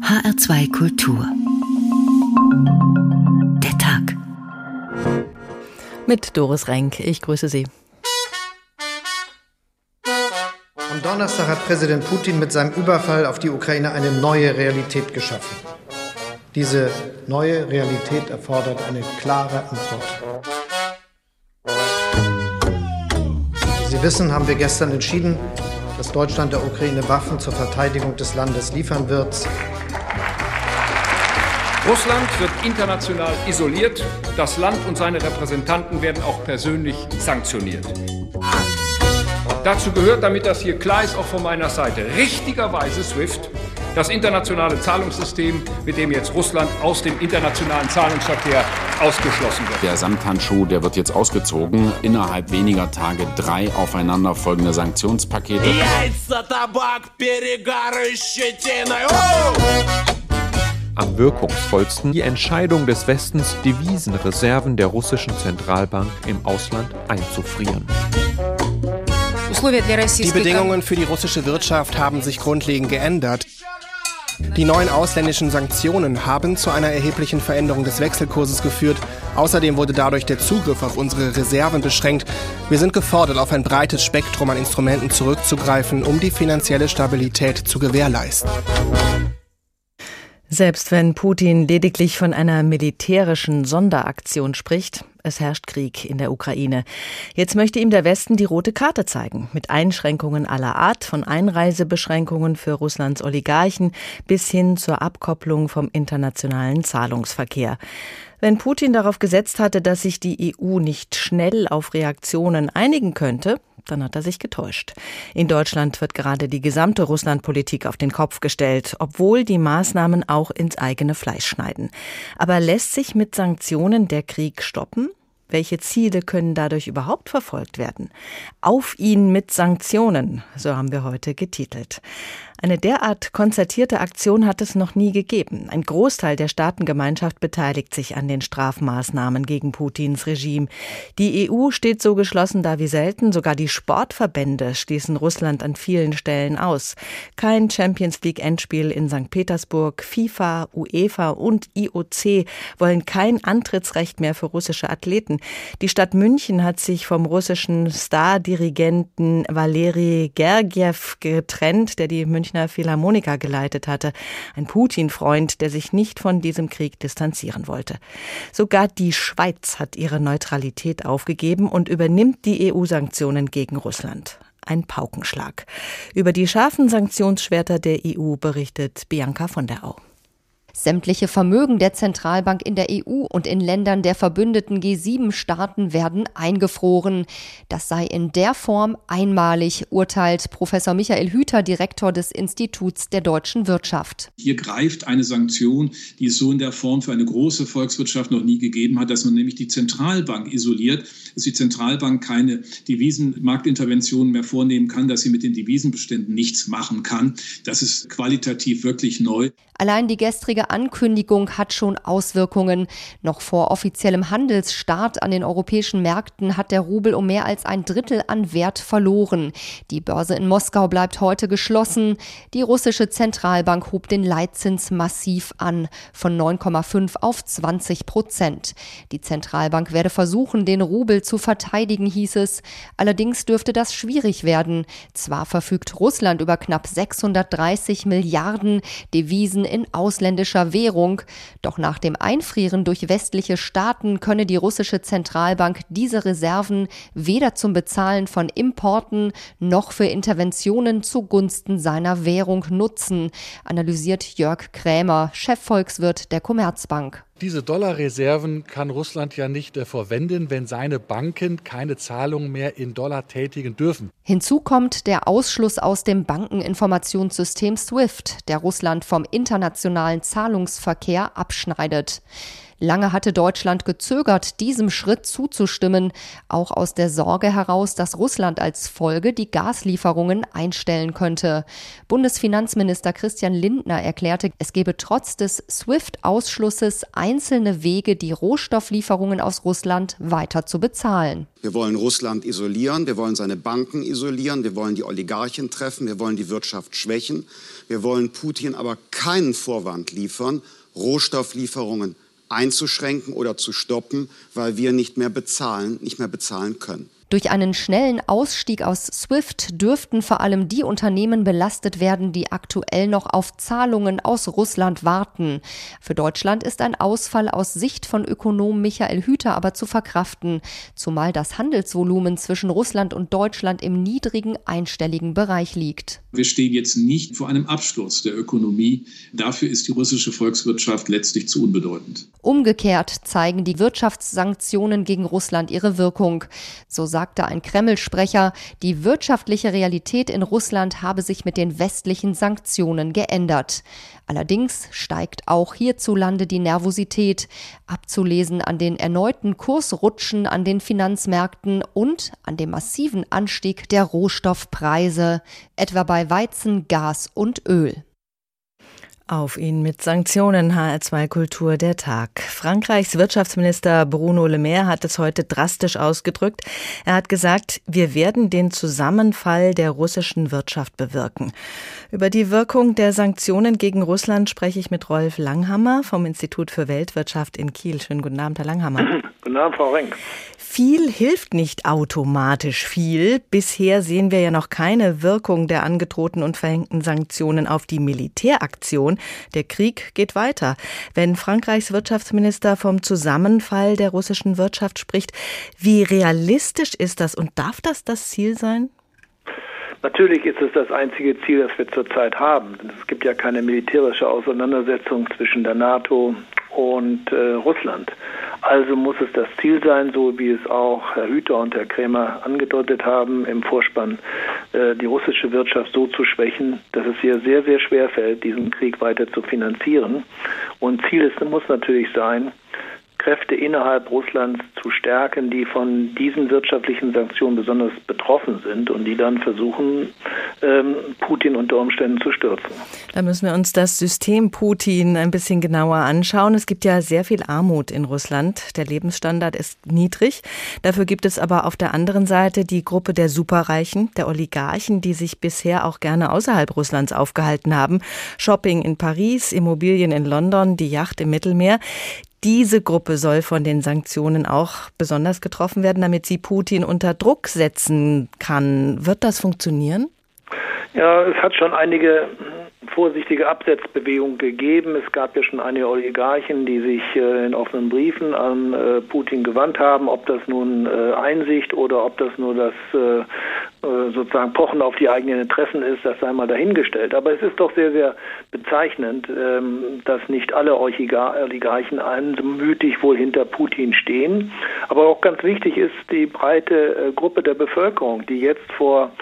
HR2 Kultur. Der Tag. Mit Doris Renk. Ich grüße Sie. Am Donnerstag hat Präsident Putin mit seinem Überfall auf die Ukraine eine neue Realität geschaffen. Diese neue Realität erfordert eine klare Antwort. Wie Sie wissen, haben wir gestern entschieden, dass Deutschland der Ukraine Waffen zur Verteidigung des Landes liefern wird. Russland wird international isoliert. Das Land und seine Repräsentanten werden auch persönlich sanktioniert. Dazu gehört, damit das hier klar ist, auch von meiner Seite, richtigerweise SWIFT, das internationale Zahlungssystem, mit dem jetzt Russland aus dem internationalen Zahlungsverkehr ausgeschlossen wird. Der Samthandschuh, der wird jetzt ausgezogen. Innerhalb weniger Tage drei aufeinanderfolgende Sanktionspakete. am wirkungsvollsten die Entscheidung des Westens, Devisenreserven der russischen Zentralbank im Ausland einzufrieren. Die Bedingungen für die russische Wirtschaft haben sich grundlegend geändert. Die neuen ausländischen Sanktionen haben zu einer erheblichen Veränderung des Wechselkurses geführt. Außerdem wurde dadurch der Zugriff auf unsere Reserven beschränkt. Wir sind gefordert, auf ein breites Spektrum an Instrumenten zurückzugreifen, um die finanzielle Stabilität zu gewährleisten. Selbst wenn Putin lediglich von einer militärischen Sonderaktion spricht, es herrscht Krieg in der Ukraine. Jetzt möchte ihm der Westen die rote Karte zeigen, mit Einschränkungen aller Art, von Einreisebeschränkungen für Russlands Oligarchen bis hin zur Abkopplung vom internationalen Zahlungsverkehr. Wenn Putin darauf gesetzt hatte, dass sich die EU nicht schnell auf Reaktionen einigen könnte, dann hat er sich getäuscht. In Deutschland wird gerade die gesamte Russlandpolitik auf den Kopf gestellt, obwohl die Maßnahmen auch ins eigene Fleisch schneiden. Aber lässt sich mit Sanktionen der Krieg stoppen? Welche Ziele können dadurch überhaupt verfolgt werden? Auf ihn mit Sanktionen, so haben wir heute getitelt. Eine derart konzertierte Aktion hat es noch nie gegeben. Ein Großteil der Staatengemeinschaft beteiligt sich an den Strafmaßnahmen gegen Putins Regime. Die EU steht so geschlossen da wie selten. Sogar die Sportverbände schließen Russland an vielen Stellen aus. Kein Champions League Endspiel in St. Petersburg. FIFA, UEFA und IOC wollen kein Antrittsrecht mehr für russische Athleten. Die Stadt München hat sich vom russischen Stardirigenten Valeri Gergiev getrennt, der die München Münchner Philharmoniker geleitet hatte. Ein Putin-Freund, der sich nicht von diesem Krieg distanzieren wollte. Sogar die Schweiz hat ihre Neutralität aufgegeben und übernimmt die EU-Sanktionen gegen Russland ein Paukenschlag. Über die scharfen Sanktionsschwerter der EU berichtet Bianca von der Au. Sämtliche Vermögen der Zentralbank in der EU und in Ländern der verbündeten G7-Staaten werden eingefroren. Das sei in der Form einmalig, urteilt Professor Michael Hüter, Direktor des Instituts der deutschen Wirtschaft. Hier greift eine Sanktion, die es so in der Form für eine große Volkswirtschaft noch nie gegeben hat, dass man nämlich die Zentralbank isoliert, dass die Zentralbank keine Devisenmarktinterventionen mehr vornehmen kann, dass sie mit den Devisenbeständen nichts machen kann. Das ist qualitativ wirklich neu. Allein die gestrige Ankündigung hat schon Auswirkungen. Noch vor offiziellem Handelsstart an den europäischen Märkten hat der Rubel um mehr als ein Drittel an Wert verloren. Die Börse in Moskau bleibt heute geschlossen. Die russische Zentralbank hob den Leitzins massiv an, von 9,5 auf 20 Prozent. Die Zentralbank werde versuchen, den Rubel zu verteidigen, hieß es. Allerdings dürfte das schwierig werden. Zwar verfügt Russland über knapp 630 Milliarden Devisen in ausländischer Währung. Doch nach dem Einfrieren durch westliche Staaten könne die russische Zentralbank diese Reserven weder zum Bezahlen von Importen noch für Interventionen zugunsten seiner Währung nutzen, analysiert Jörg Krämer, Chefvolkswirt der Commerzbank. Diese Dollarreserven kann Russland ja nicht äh, verwenden, wenn seine Banken keine Zahlungen mehr in Dollar tätigen dürfen. Hinzu kommt der Ausschluss aus dem Bankeninformationssystem SWIFT, der Russland vom internationalen Zahlungsverkehr abschneidet. Lange hatte Deutschland gezögert, diesem Schritt zuzustimmen, auch aus der Sorge heraus, dass Russland als Folge die Gaslieferungen einstellen könnte. Bundesfinanzminister Christian Lindner erklärte, es gebe trotz des SWIFT-Ausschlusses einzelne Wege, die Rohstofflieferungen aus Russland weiter zu bezahlen. Wir wollen Russland isolieren, wir wollen seine Banken isolieren, wir wollen die Oligarchen treffen, wir wollen die Wirtschaft schwächen. Wir wollen Putin aber keinen Vorwand liefern, Rohstofflieferungen einzuschränken oder zu stoppen, weil wir nicht mehr bezahlen, nicht mehr bezahlen können. Durch einen schnellen Ausstieg aus SWIFT dürften vor allem die Unternehmen belastet werden, die aktuell noch auf Zahlungen aus Russland warten. Für Deutschland ist ein Ausfall aus Sicht von Ökonom Michael Hüter aber zu verkraften, zumal das Handelsvolumen zwischen Russland und Deutschland im niedrigen einstelligen Bereich liegt. Wir stehen jetzt nicht vor einem Absturz der Ökonomie. Dafür ist die russische Volkswirtschaft letztlich zu unbedeutend. Umgekehrt zeigen die Wirtschaftssanktionen gegen Russland ihre Wirkung. So sagt sagte ein Kreml-Sprecher, die wirtschaftliche Realität in Russland habe sich mit den westlichen Sanktionen geändert. Allerdings steigt auch hierzulande die Nervosität, abzulesen an den erneuten Kursrutschen an den Finanzmärkten und an dem massiven Anstieg der Rohstoffpreise, etwa bei Weizen, Gas und Öl. Auf ihn mit Sanktionen HR2 Kultur der Tag. Frankreichs Wirtschaftsminister Bruno Le Maire hat es heute drastisch ausgedrückt. Er hat gesagt, wir werden den Zusammenfall der russischen Wirtschaft bewirken. Über die Wirkung der Sanktionen gegen Russland spreche ich mit Rolf Langhammer vom Institut für Weltwirtschaft in Kiel. Schönen guten Abend, Herr Langhammer. Guten Abend, Frau Renk. Viel hilft nicht automatisch viel. Bisher sehen wir ja noch keine Wirkung der angedrohten und verhängten Sanktionen auf die Militäraktion. Der Krieg geht weiter. Wenn Frankreichs Wirtschaftsminister vom Zusammenfall der russischen Wirtschaft spricht, wie realistisch ist das und darf das das Ziel sein? Natürlich ist es das einzige Ziel, das wir zurzeit haben. Es gibt ja keine militärische Auseinandersetzung zwischen der NATO und äh, Russland. Also muss es das Ziel sein, so wie es auch Herr Hüter und Herr Krämer angedeutet haben im Vorspann, äh, die russische Wirtschaft so zu schwächen, dass es ihr sehr, sehr schwer fällt, diesen Krieg weiter zu finanzieren. Und Ziel ist, muss natürlich sein, Kräfte innerhalb Russlands zu stärken, die von diesen wirtschaftlichen Sanktionen besonders betroffen sind und die dann versuchen, ähm, Putin unter Umständen zu stürzen. Da müssen wir uns das System Putin ein bisschen genauer anschauen. Es gibt ja sehr viel Armut in Russland. Der Lebensstandard ist niedrig. Dafür gibt es aber auf der anderen Seite die Gruppe der Superreichen, der Oligarchen, die sich bisher auch gerne außerhalb Russlands aufgehalten haben. Shopping in Paris, Immobilien in London, die Yacht im Mittelmeer. Diese Gruppe soll von den Sanktionen auch besonders getroffen werden, damit sie Putin unter Druck setzen kann. Wird das funktionieren? Ja, es hat schon einige vorsichtige Absetzbewegung gegeben. Es gab ja schon einige Oligarchen, die sich äh, in offenen Briefen an äh, Putin gewandt haben. Ob das nun äh, Einsicht oder ob das nur das sozusagen Pochen auf die eigenen Interessen ist, das sei mal dahingestellt. Aber es ist doch sehr, sehr bezeichnend, ähm, dass nicht alle Oligarchen einmütig wohl hinter Putin stehen. Aber auch ganz wichtig ist die breite Gruppe der Bevölkerung, die jetzt vor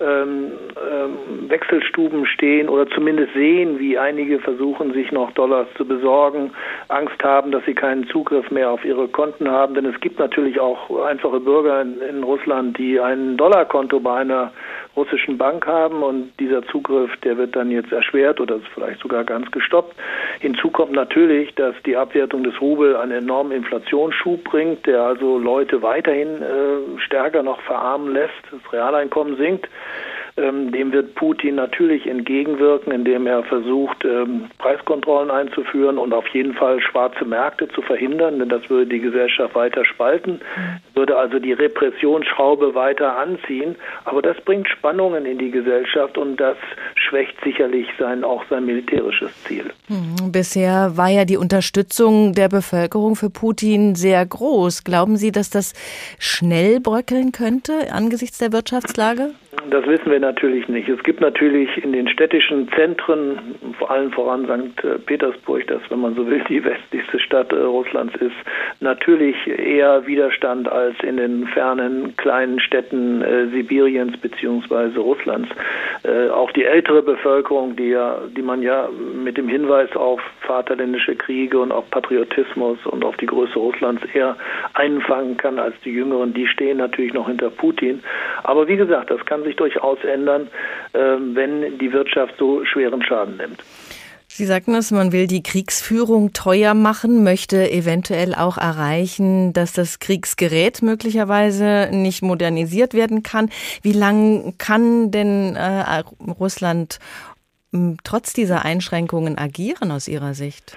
ähm, ähm, Wechselstuben stehen oder zumindest sehen, wie einige versuchen, sich noch Dollars zu besorgen, Angst haben, dass sie keinen Zugriff mehr auf ihre Konten haben. Denn es gibt natürlich auch einfache Bürger in, in Russland, die ein Dollarkonto bei einer russischen Bank haben und dieser Zugriff, der wird dann jetzt erschwert oder vielleicht sogar ganz gestoppt. Hinzu kommt natürlich, dass die Abwertung des Rubel einen enormen Inflationsschub bringt, der also Leute weiterhin äh, stärker noch verarmen lässt, das Realeinkommen sinkt. Ähm, dem wird Putin natürlich entgegenwirken, indem er versucht, ähm, Preiskontrollen einzuführen und auf jeden Fall schwarze Märkte zu verhindern, denn das würde die Gesellschaft weiter spalten, würde also die Repressionsschraube weiter anziehen. Aber das bringt Spannungen in die Gesellschaft und das schwächt sicherlich sein, auch sein militärisches Ziel. Hm, bisher war ja die Unterstützung der Bevölkerung für Putin sehr groß. Glauben Sie, dass das schnell bröckeln könnte angesichts der Wirtschaftslage? Das wissen wir natürlich nicht. Es gibt natürlich in den städtischen Zentren, vor allem voran St. Petersburg, das, wenn man so will, die westlichste Stadt äh, Russlands ist, natürlich eher Widerstand als in den fernen kleinen Städten äh, Sibiriens beziehungsweise Russlands. Äh, auch die ältere Bevölkerung, die ja, die man ja mit dem Hinweis auf vaterländische Kriege und auf Patriotismus und auf die Größe Russlands eher einfangen kann als die Jüngeren, die stehen natürlich noch hinter Putin. Aber wie gesagt, das kann sich durchaus ändern, ähm, wenn die Wirtschaft so schweren Schaden nimmt. Sie sagten es, man will die Kriegsführung teuer machen, möchte eventuell auch erreichen, dass das Kriegsgerät möglicherweise nicht modernisiert werden kann. Wie lange kann denn äh, Russland trotz dieser Einschränkungen agieren aus Ihrer Sicht?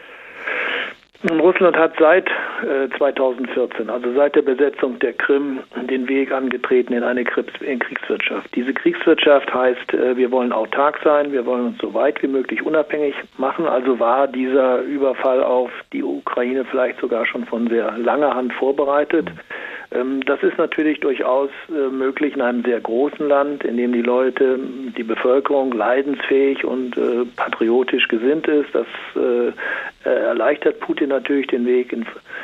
Russland hat seit äh, 2014, also seit der Besetzung der Krim, den Weg angetreten in eine Kriegswirtschaft. Diese Kriegswirtschaft heißt, äh, wir wollen autark sein, wir wollen uns so weit wie möglich unabhängig machen. Also war dieser Überfall auf die Ukraine vielleicht sogar schon von sehr langer Hand vorbereitet. Ähm, das ist natürlich durchaus äh, möglich in einem sehr großen Land, in dem die Leute, die Bevölkerung leidensfähig und äh, patriotisch gesinnt ist. Das äh, erleichtert Putin natürlich den Weg.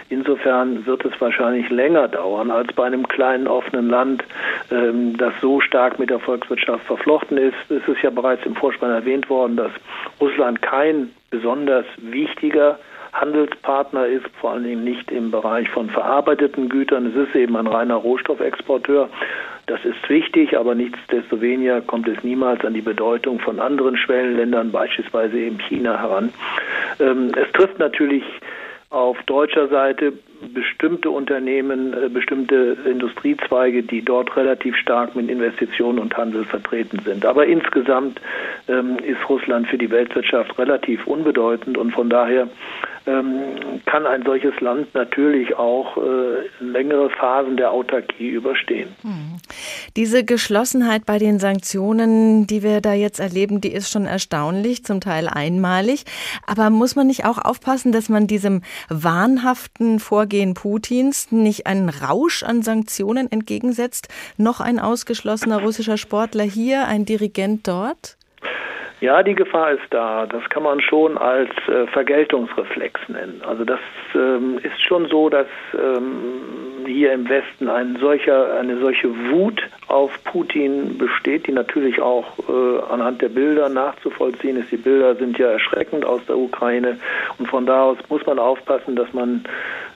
Insofern wird es wahrscheinlich länger dauern als bei einem kleinen offenen Land, ähm, das so stark mit der Volkswirtschaft verflochten ist. Es ist ja bereits im Vorspann erwähnt worden, dass Russland kein besonders wichtiger Handelspartner ist, vor allen Dingen nicht im Bereich von verarbeiteten Gütern. Es ist eben ein reiner Rohstoffexporteur. Das ist wichtig, aber nichtsdestoweniger kommt es niemals an die Bedeutung von anderen Schwellenländern, beispielsweise eben China, heran. Ähm, es trifft natürlich auf deutscher Seite bestimmte Unternehmen, äh, bestimmte Industriezweige, die dort relativ stark mit Investitionen und Handel vertreten sind. Aber insgesamt ähm, ist Russland für die Weltwirtschaft relativ unbedeutend und von daher ähm, kann ein solches Land natürlich auch äh, längere Phasen der Autarkie überstehen. Hm. Diese Geschlossenheit bei den Sanktionen, die wir da jetzt erleben, die ist schon erstaunlich, zum Teil einmalig. Aber muss man nicht auch aufpassen, dass man diesem wahnhaften Vorgehen Putins nicht einen Rausch an Sanktionen entgegensetzt? Noch ein ausgeschlossener russischer Sportler hier, ein Dirigent dort? Ja, die Gefahr ist da. Das kann man schon als äh, Vergeltungsreflex nennen. Also das ähm, ist schon so, dass ähm, hier im Westen ein solcher, eine solche Wut auf Putin besteht, die natürlich auch äh, anhand der Bilder nachzuvollziehen ist. Die Bilder sind ja erschreckend aus der Ukraine und von da aus muss man aufpassen, dass man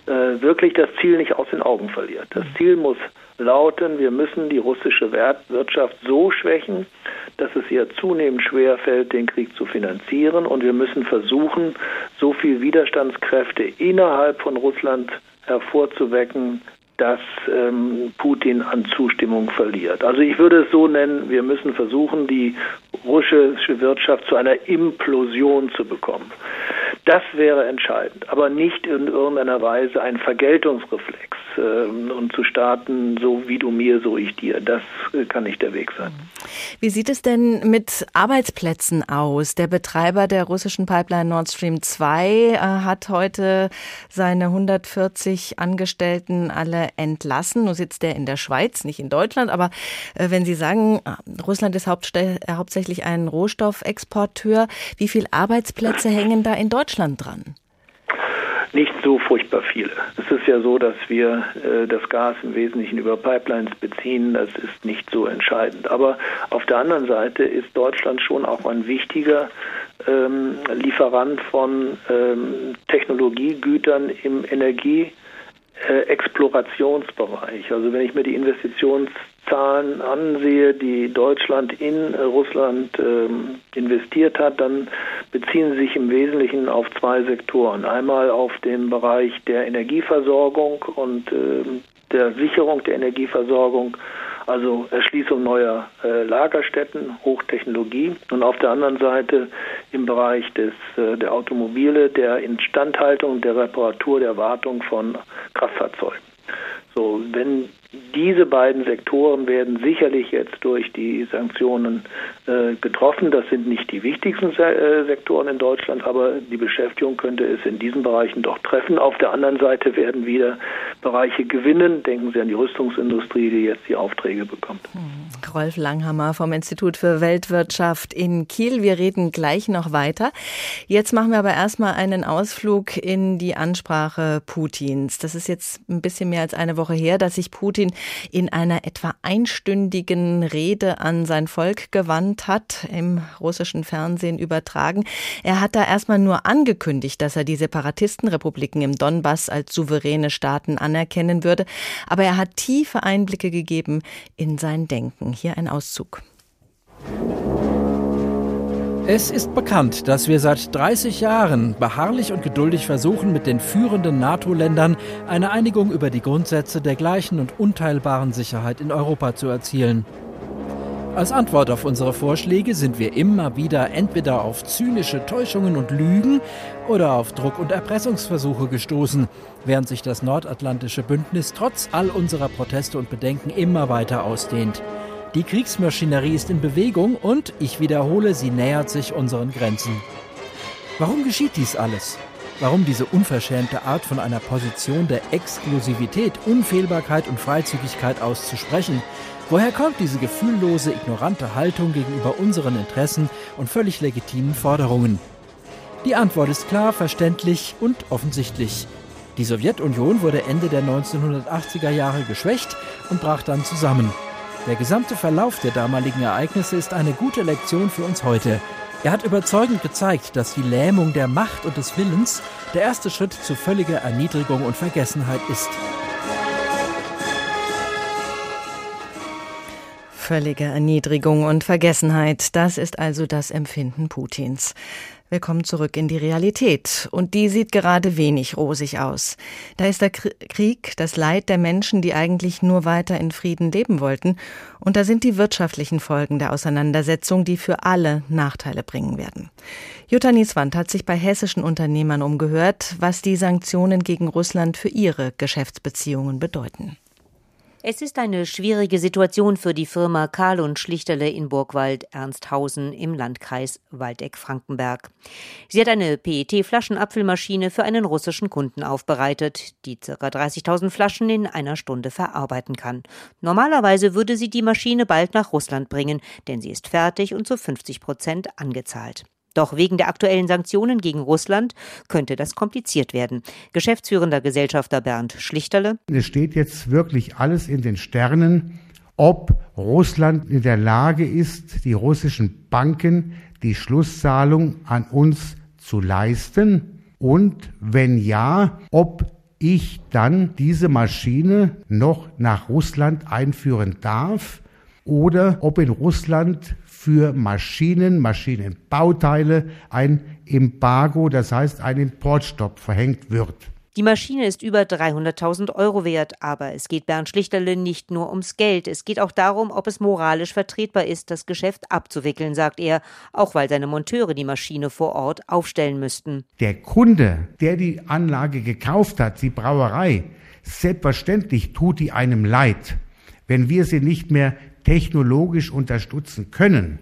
äh, wirklich das Ziel nicht aus den Augen verliert. Das Ziel muss lauten, wir müssen die russische Wirtschaft so schwächen, dass es ihr zunehmend schwer fällt, den Krieg zu finanzieren. Und wir müssen versuchen, so viel Widerstandskräfte innerhalb von Russland hervorzuwecken, dass ähm, Putin an Zustimmung verliert. Also ich würde es so nennen, wir müssen versuchen, die russische Wirtschaft zu einer Implosion zu bekommen. Das wäre entscheidend, aber nicht in irgendeiner Weise ein Vergeltungsreflex äh, und zu starten, so wie du mir, so ich dir. Das äh, kann nicht der Weg sein. Wie sieht es denn mit Arbeitsplätzen aus? Der Betreiber der russischen Pipeline Nord Stream 2 äh, hat heute seine 140 Angestellten alle entlassen. Nun sitzt er in der Schweiz, nicht in Deutschland. Aber äh, wenn Sie sagen, äh, Russland ist hauptsächlich ein Rohstoffexporteur, wie viele Arbeitsplätze hängen da in Deutschland dran? nicht so furchtbar viele. Es ist ja so, dass wir äh, das Gas im Wesentlichen über Pipelines beziehen. Das ist nicht so entscheidend. Aber auf der anderen Seite ist Deutschland schon auch ein wichtiger ähm, Lieferant von ähm, Technologiegütern im Energie- äh, Explorationsbereich. Also wenn ich mir die Investitionszahlen ansehe, die Deutschland in äh, Russland ähm, investiert hat, dann beziehen sie sich im Wesentlichen auf zwei Sektoren. Einmal auf den Bereich der Energieversorgung und äh, der Sicherung der Energieversorgung also Erschließung neuer äh, Lagerstätten, Hochtechnologie und auf der anderen Seite im Bereich des, äh, der Automobile, der Instandhaltung, der Reparatur, der Wartung von Kraftfahrzeugen. So, wenn Diese beiden Sektoren werden sicherlich jetzt durch die Sanktionen äh, getroffen. Das sind nicht die wichtigsten Se äh, Sektoren in Deutschland, aber die Beschäftigung könnte es in diesen Bereichen doch treffen. Auf der anderen Seite werden wieder Bereiche gewinnen. Denken Sie an die Rüstungsindustrie, die jetzt die Aufträge bekommt. Hm. Rolf Langhammer vom Institut für Weltwirtschaft in Kiel. Wir reden gleich noch weiter. Jetzt machen wir aber erstmal einen Ausflug in die Ansprache Putins. Das ist jetzt ein bisschen mehr als eine Woche her, dass sich Putin Putin in einer etwa einstündigen Rede an sein Volk gewandt hat, im russischen Fernsehen übertragen. Er hat da erstmal nur angekündigt, dass er die Separatistenrepubliken im Donbass als souveräne Staaten anerkennen würde, aber er hat tiefe Einblicke gegeben in sein Denken. Hier ein Auszug. Es ist bekannt, dass wir seit 30 Jahren beharrlich und geduldig versuchen, mit den führenden NATO-Ländern eine Einigung über die Grundsätze der gleichen und unteilbaren Sicherheit in Europa zu erzielen. Als Antwort auf unsere Vorschläge sind wir immer wieder entweder auf zynische Täuschungen und Lügen oder auf Druck- und Erpressungsversuche gestoßen, während sich das nordatlantische Bündnis trotz all unserer Proteste und Bedenken immer weiter ausdehnt. Die Kriegsmaschinerie ist in Bewegung und, ich wiederhole, sie nähert sich unseren Grenzen. Warum geschieht dies alles? Warum diese unverschämte Art von einer Position der Exklusivität, Unfehlbarkeit und Freizügigkeit auszusprechen? Woher kommt diese gefühllose, ignorante Haltung gegenüber unseren Interessen und völlig legitimen Forderungen? Die Antwort ist klar, verständlich und offensichtlich. Die Sowjetunion wurde Ende der 1980er Jahre geschwächt und brach dann zusammen. Der gesamte Verlauf der damaligen Ereignisse ist eine gute Lektion für uns heute. Er hat überzeugend gezeigt, dass die Lähmung der Macht und des Willens der erste Schritt zu völliger Erniedrigung und Vergessenheit ist. Völlige Erniedrigung und Vergessenheit, das ist also das Empfinden Putins. Wir kommen zurück in die Realität. Und die sieht gerade wenig rosig aus. Da ist der Krieg, das Leid der Menschen, die eigentlich nur weiter in Frieden leben wollten. Und da sind die wirtschaftlichen Folgen der Auseinandersetzung, die für alle Nachteile bringen werden. Jutta Nieswand hat sich bei hessischen Unternehmern umgehört, was die Sanktionen gegen Russland für ihre Geschäftsbeziehungen bedeuten. Es ist eine schwierige Situation für die Firma Karl und Schlichterle in Burgwald Ernsthausen im Landkreis Waldeck-Frankenberg. Sie hat eine PET-Flaschenabfüllmaschine für einen russischen Kunden aufbereitet, die ca. 30.000 Flaschen in einer Stunde verarbeiten kann. Normalerweise würde sie die Maschine bald nach Russland bringen, denn sie ist fertig und zu 50 Prozent angezahlt. Doch wegen der aktuellen Sanktionen gegen Russland könnte das kompliziert werden. Geschäftsführender Gesellschafter Bernd Schlichterle. Es steht jetzt wirklich alles in den Sternen, ob Russland in der Lage ist, die russischen Banken die Schlusszahlung an uns zu leisten und wenn ja, ob ich dann diese Maschine noch nach Russland einführen darf oder ob in Russland für Maschinen, Maschinenbauteile ein Embargo, das heißt ein Importstopp verhängt wird. Die Maschine ist über 300.000 Euro wert, aber es geht Bernd Schlichterle nicht nur ums Geld. Es geht auch darum, ob es moralisch vertretbar ist, das Geschäft abzuwickeln, sagt er, auch weil seine Monteure die Maschine vor Ort aufstellen müssten. Der Kunde, der die Anlage gekauft hat, die Brauerei, selbstverständlich tut die einem leid, wenn wir sie nicht mehr technologisch unterstützen können.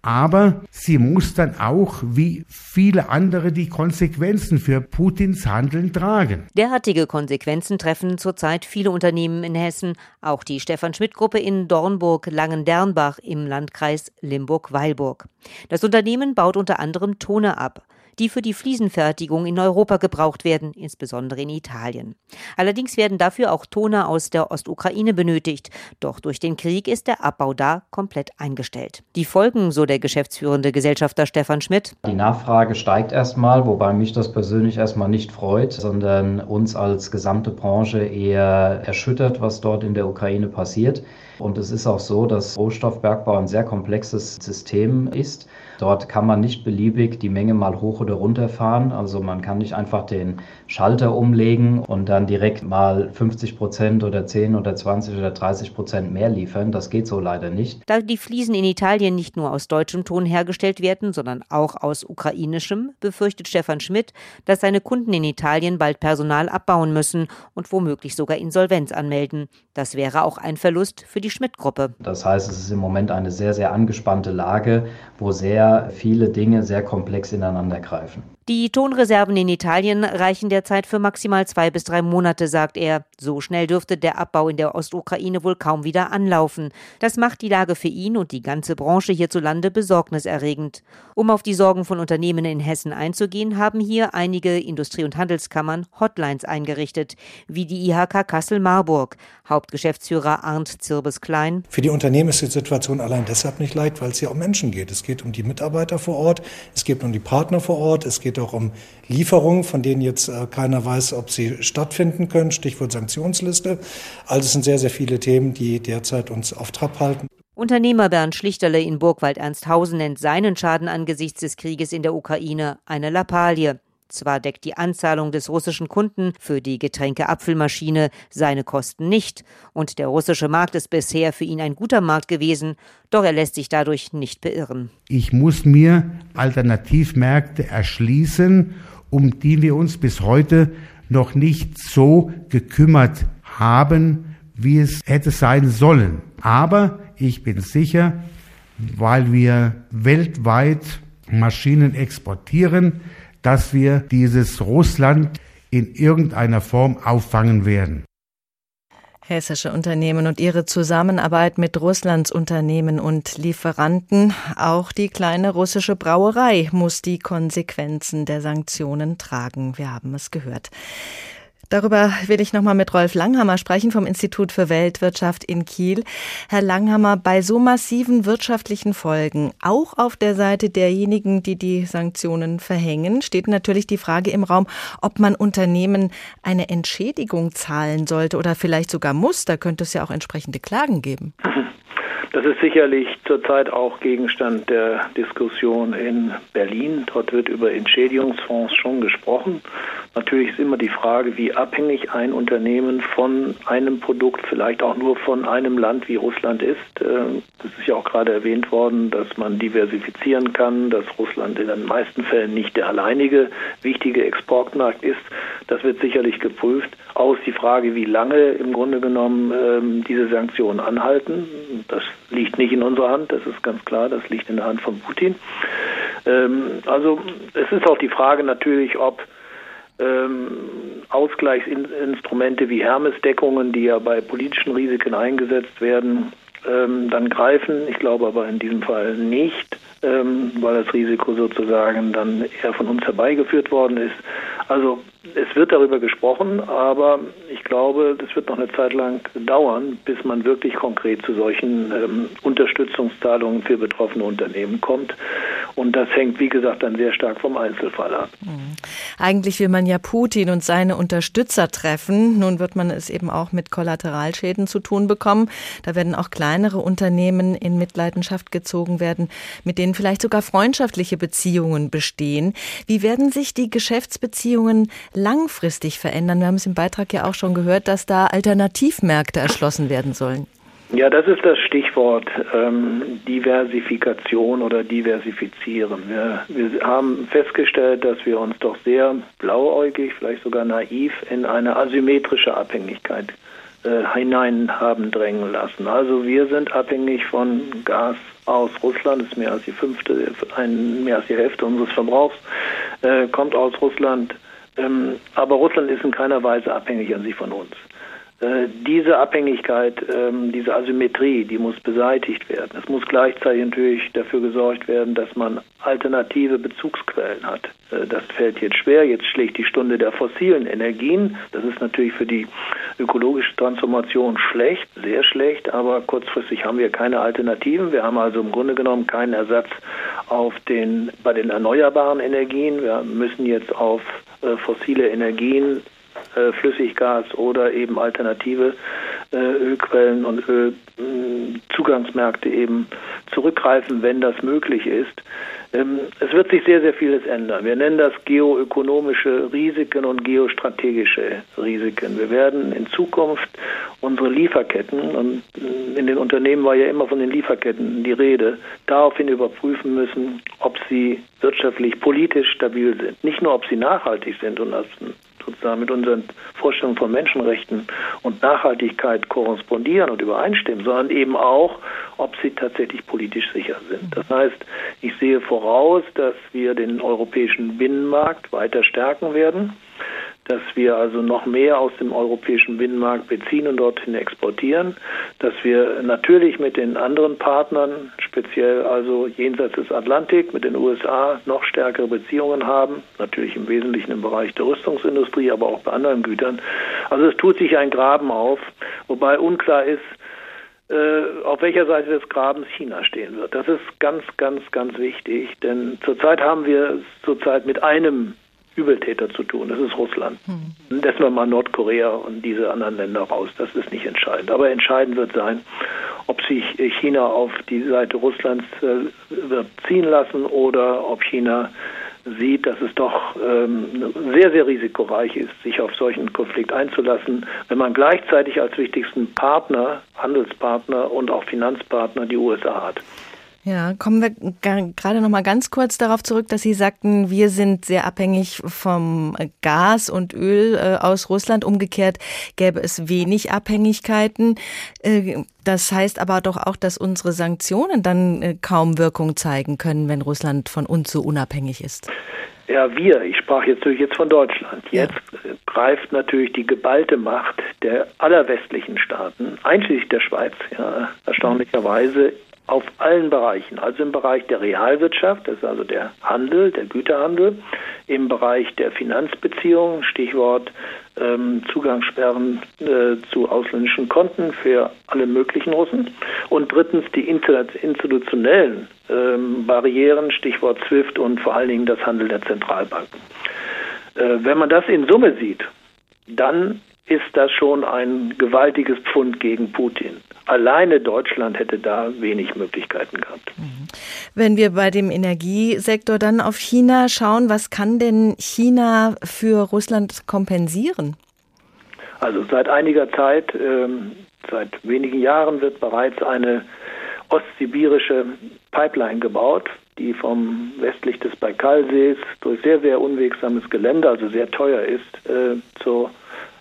Aber sie muss dann auch, wie viele andere, die Konsequenzen für Putins Handeln tragen. Derartige Konsequenzen treffen zurzeit viele Unternehmen in Hessen, auch die Stefan Schmidt Gruppe in Dornburg-Langendernbach im Landkreis Limburg-Weilburg. Das Unternehmen baut unter anderem Toner ab die für die Fliesenfertigung in Europa gebraucht werden, insbesondere in Italien. Allerdings werden dafür auch Toner aus der Ostukraine benötigt. Doch durch den Krieg ist der Abbau da komplett eingestellt. Die Folgen, so der geschäftsführende Gesellschafter Stefan Schmidt. Die Nachfrage steigt erstmal, wobei mich das persönlich erstmal nicht freut, sondern uns als gesamte Branche eher erschüttert, was dort in der Ukraine passiert. Und es ist auch so, dass Rohstoffbergbau ein sehr komplexes System ist Dort kann man nicht beliebig die Menge mal hoch oder runter fahren. Also man kann nicht einfach den Schalter umlegen und dann direkt mal 50 Prozent oder 10 oder 20 oder 30 Prozent mehr liefern. Das geht so leider nicht. Da die Fliesen in Italien nicht nur aus deutschem Ton hergestellt werden, sondern auch aus ukrainischem, befürchtet Stefan Schmidt, dass seine Kunden in Italien bald Personal abbauen müssen und womöglich sogar Insolvenz anmelden. Das wäre auch ein Verlust für die Schmidt-Gruppe. Das heißt, es ist im Moment eine sehr, sehr angespannte Lage, wo sehr viele Dinge sehr komplex ineinander greifen. Die Tonreserven in Italien reichen derzeit für maximal zwei bis drei Monate, sagt er. So schnell dürfte der Abbau in der Ostukraine wohl kaum wieder anlaufen. Das macht die Lage für ihn und die ganze Branche hierzulande besorgniserregend. Um auf die Sorgen von Unternehmen in Hessen einzugehen, haben hier einige Industrie- und Handelskammern Hotlines eingerichtet, wie die IHK Kassel-Marburg. Hauptgeschäftsführer Arndt Zirbes-Klein. Für die Unternehmen ist die Situation allein deshalb nicht leicht, weil es hier um Menschen geht. Es geht um die Mitarbeiter vor Ort, es geht um die Partner vor Ort, es geht auch um Lieferungen, von denen jetzt äh, keiner weiß, ob sie stattfinden können, Stichwort Sanktionsliste. Also es sind sehr, sehr viele Themen, die derzeit uns auf Trab halten. Unternehmer Bernd Schlichterle in Burgwald-Ernsthausen nennt seinen Schaden angesichts des Krieges in der Ukraine eine Lappalie. Zwar deckt die Anzahlung des russischen Kunden für die Getränkeabfüllmaschine seine Kosten nicht, und der russische Markt ist bisher für ihn ein guter Markt gewesen, doch er lässt sich dadurch nicht beirren. Ich muss mir Alternativmärkte erschließen, um die wir uns bis heute noch nicht so gekümmert haben, wie es hätte sein sollen. Aber ich bin sicher, weil wir weltweit Maschinen exportieren, dass wir dieses Russland in irgendeiner Form auffangen werden. Hessische Unternehmen und ihre Zusammenarbeit mit Russlands Unternehmen und Lieferanten. Auch die kleine russische Brauerei muss die Konsequenzen der Sanktionen tragen. Wir haben es gehört. Darüber will ich nochmal mit Rolf Langhammer sprechen vom Institut für Weltwirtschaft in Kiel. Herr Langhammer, bei so massiven wirtschaftlichen Folgen, auch auf der Seite derjenigen, die die Sanktionen verhängen, steht natürlich die Frage im Raum, ob man Unternehmen eine Entschädigung zahlen sollte oder vielleicht sogar muss. Da könnte es ja auch entsprechende Klagen geben. Das ist sicherlich zurzeit auch Gegenstand der Diskussion in Berlin. Dort wird über Entschädigungsfonds schon gesprochen. Natürlich ist immer die Frage, wie abhängig ein Unternehmen von einem Produkt, vielleicht auch nur von einem Land wie Russland ist. Äh, das ist ja auch gerade erwähnt worden, dass man diversifizieren kann, dass Russland in den meisten Fällen nicht der alleinige wichtige Exportmarkt ist. Das wird sicherlich geprüft. Aus die Frage, wie lange im Grunde genommen ähm, diese Sanktionen anhalten. Das liegt nicht in unserer Hand, das ist ganz klar, das liegt in der Hand von Putin. Ähm, also es ist auch die Frage natürlich, ob ähm, Ausgleichsinstrumente wie Hermesdeckungen, die ja bei politischen Risiken eingesetzt werden, ähm, dann greifen. Ich glaube aber in diesem Fall nicht, ähm, weil das Risiko sozusagen dann eher von uns herbeigeführt worden ist. Also es wird darüber gesprochen, aber ich glaube, das wird noch eine Zeit lang dauern, bis man wirklich konkret zu solchen ähm, Unterstützungszahlungen für betroffene Unternehmen kommt. Und das hängt, wie gesagt, dann sehr stark vom Einzelfall ab. Mhm. Eigentlich will man ja Putin und seine Unterstützer treffen. Nun wird man es eben auch mit Kollateralschäden zu tun bekommen. Da werden auch kleinere Unternehmen in Mitleidenschaft gezogen werden, mit denen vielleicht sogar freundschaftliche Beziehungen bestehen. Wie werden sich die Geschäftsbeziehungen langfristig verändern? Wir haben es im Beitrag ja auch schon gehört, dass da Alternativmärkte erschlossen werden sollen. Ja, das ist das Stichwort ähm, Diversifikation oder Diversifizieren. Wir, wir haben festgestellt, dass wir uns doch sehr blauäugig, vielleicht sogar naiv in eine asymmetrische Abhängigkeit äh, hinein haben drängen lassen. Also wir sind abhängig von Gas aus Russland, das ist mehr als die fünfte, ein, mehr als die Hälfte unseres Verbrauchs, äh, kommt aus Russland. Ähm, aber Russland ist in keiner Weise abhängig an sich von uns. Äh, diese Abhängigkeit, ähm, diese Asymmetrie, die muss beseitigt werden. Es muss gleichzeitig natürlich dafür gesorgt werden, dass man alternative Bezugsquellen hat. Äh, das fällt jetzt schwer. Jetzt schlägt die Stunde der fossilen Energien. Das ist natürlich für die ökologische Transformation schlecht, sehr schlecht, aber kurzfristig haben wir keine Alternativen. Wir haben also im Grunde genommen keinen Ersatz auf den, bei den erneuerbaren Energien. Wir müssen jetzt auf äh, fossile Energien Flüssiggas oder eben alternative äh, Ölquellen und Ölzugangsmärkte eben zurückgreifen, wenn das möglich ist. Ähm, es wird sich sehr, sehr vieles ändern. Wir nennen das geoökonomische Risiken und geostrategische Risiken. Wir werden in Zukunft unsere Lieferketten, und in den Unternehmen war ja immer von den Lieferketten die Rede, daraufhin überprüfen müssen, ob sie wirtschaftlich, politisch stabil sind. Nicht nur, ob sie nachhaltig sind und sozusagen mit unseren Vorstellungen von Menschenrechten und Nachhaltigkeit korrespondieren und übereinstimmen, sondern eben auch, ob sie tatsächlich politisch sicher sind. Das heißt, ich sehe voraus, dass wir den europäischen Binnenmarkt weiter stärken werden dass wir also noch mehr aus dem europäischen Binnenmarkt beziehen und dorthin exportieren, dass wir natürlich mit den anderen Partnern, speziell also jenseits des Atlantik, mit den USA noch stärkere Beziehungen haben, natürlich im Wesentlichen im Bereich der Rüstungsindustrie, aber auch bei anderen Gütern. Also es tut sich ein Graben auf, wobei unklar ist, äh, auf welcher Seite des Grabens China stehen wird. Das ist ganz, ganz, ganz wichtig, denn zurzeit haben wir zurzeit mit einem Übeltäter zu tun. Das ist Russland. Hm. Lassen wir mal Nordkorea und diese anderen Länder raus. Das ist nicht entscheidend. Aber entscheidend wird sein, ob sich China auf die Seite Russlands äh, wird ziehen lassen oder ob China sieht, dass es doch ähm, sehr, sehr risikoreich ist, sich auf solchen Konflikt einzulassen, wenn man gleichzeitig als wichtigsten Partner, Handelspartner und auch Finanzpartner die USA hat. Ja, kommen wir gerade noch mal ganz kurz darauf zurück, dass Sie sagten, wir sind sehr abhängig vom Gas und Öl äh, aus Russland. Umgekehrt gäbe es wenig Abhängigkeiten. Äh, das heißt aber doch auch, dass unsere Sanktionen dann äh, kaum Wirkung zeigen können, wenn Russland von uns so unabhängig ist. Ja, wir, ich sprach jetzt natürlich jetzt von Deutschland. Jetzt ja. greift natürlich die geballte Macht der aller westlichen Staaten, einschließlich der Schweiz, ja, erstaunlicherweise auf allen Bereichen, also im Bereich der Realwirtschaft, das ist also der Handel, der Güterhandel, im Bereich der Finanzbeziehungen, Stichwort ähm, Zugangssperren äh, zu ausländischen Konten für alle möglichen Russen und drittens die institutionellen ähm, Barrieren, Stichwort SWIFT und vor allen Dingen das Handel der Zentralbanken. Äh, wenn man das in Summe sieht, dann ist das schon ein gewaltiges Pfund gegen Putin. Alleine Deutschland hätte da wenig Möglichkeiten gehabt. Wenn wir bei dem Energiesektor dann auf China schauen, was kann denn China für Russland kompensieren? Also seit einiger Zeit, ähm, seit wenigen Jahren wird bereits eine ostsibirische Pipeline gebaut, die vom westlich des Baikalsees durch sehr, sehr unwegsames Gelände, also sehr teuer ist, äh, zur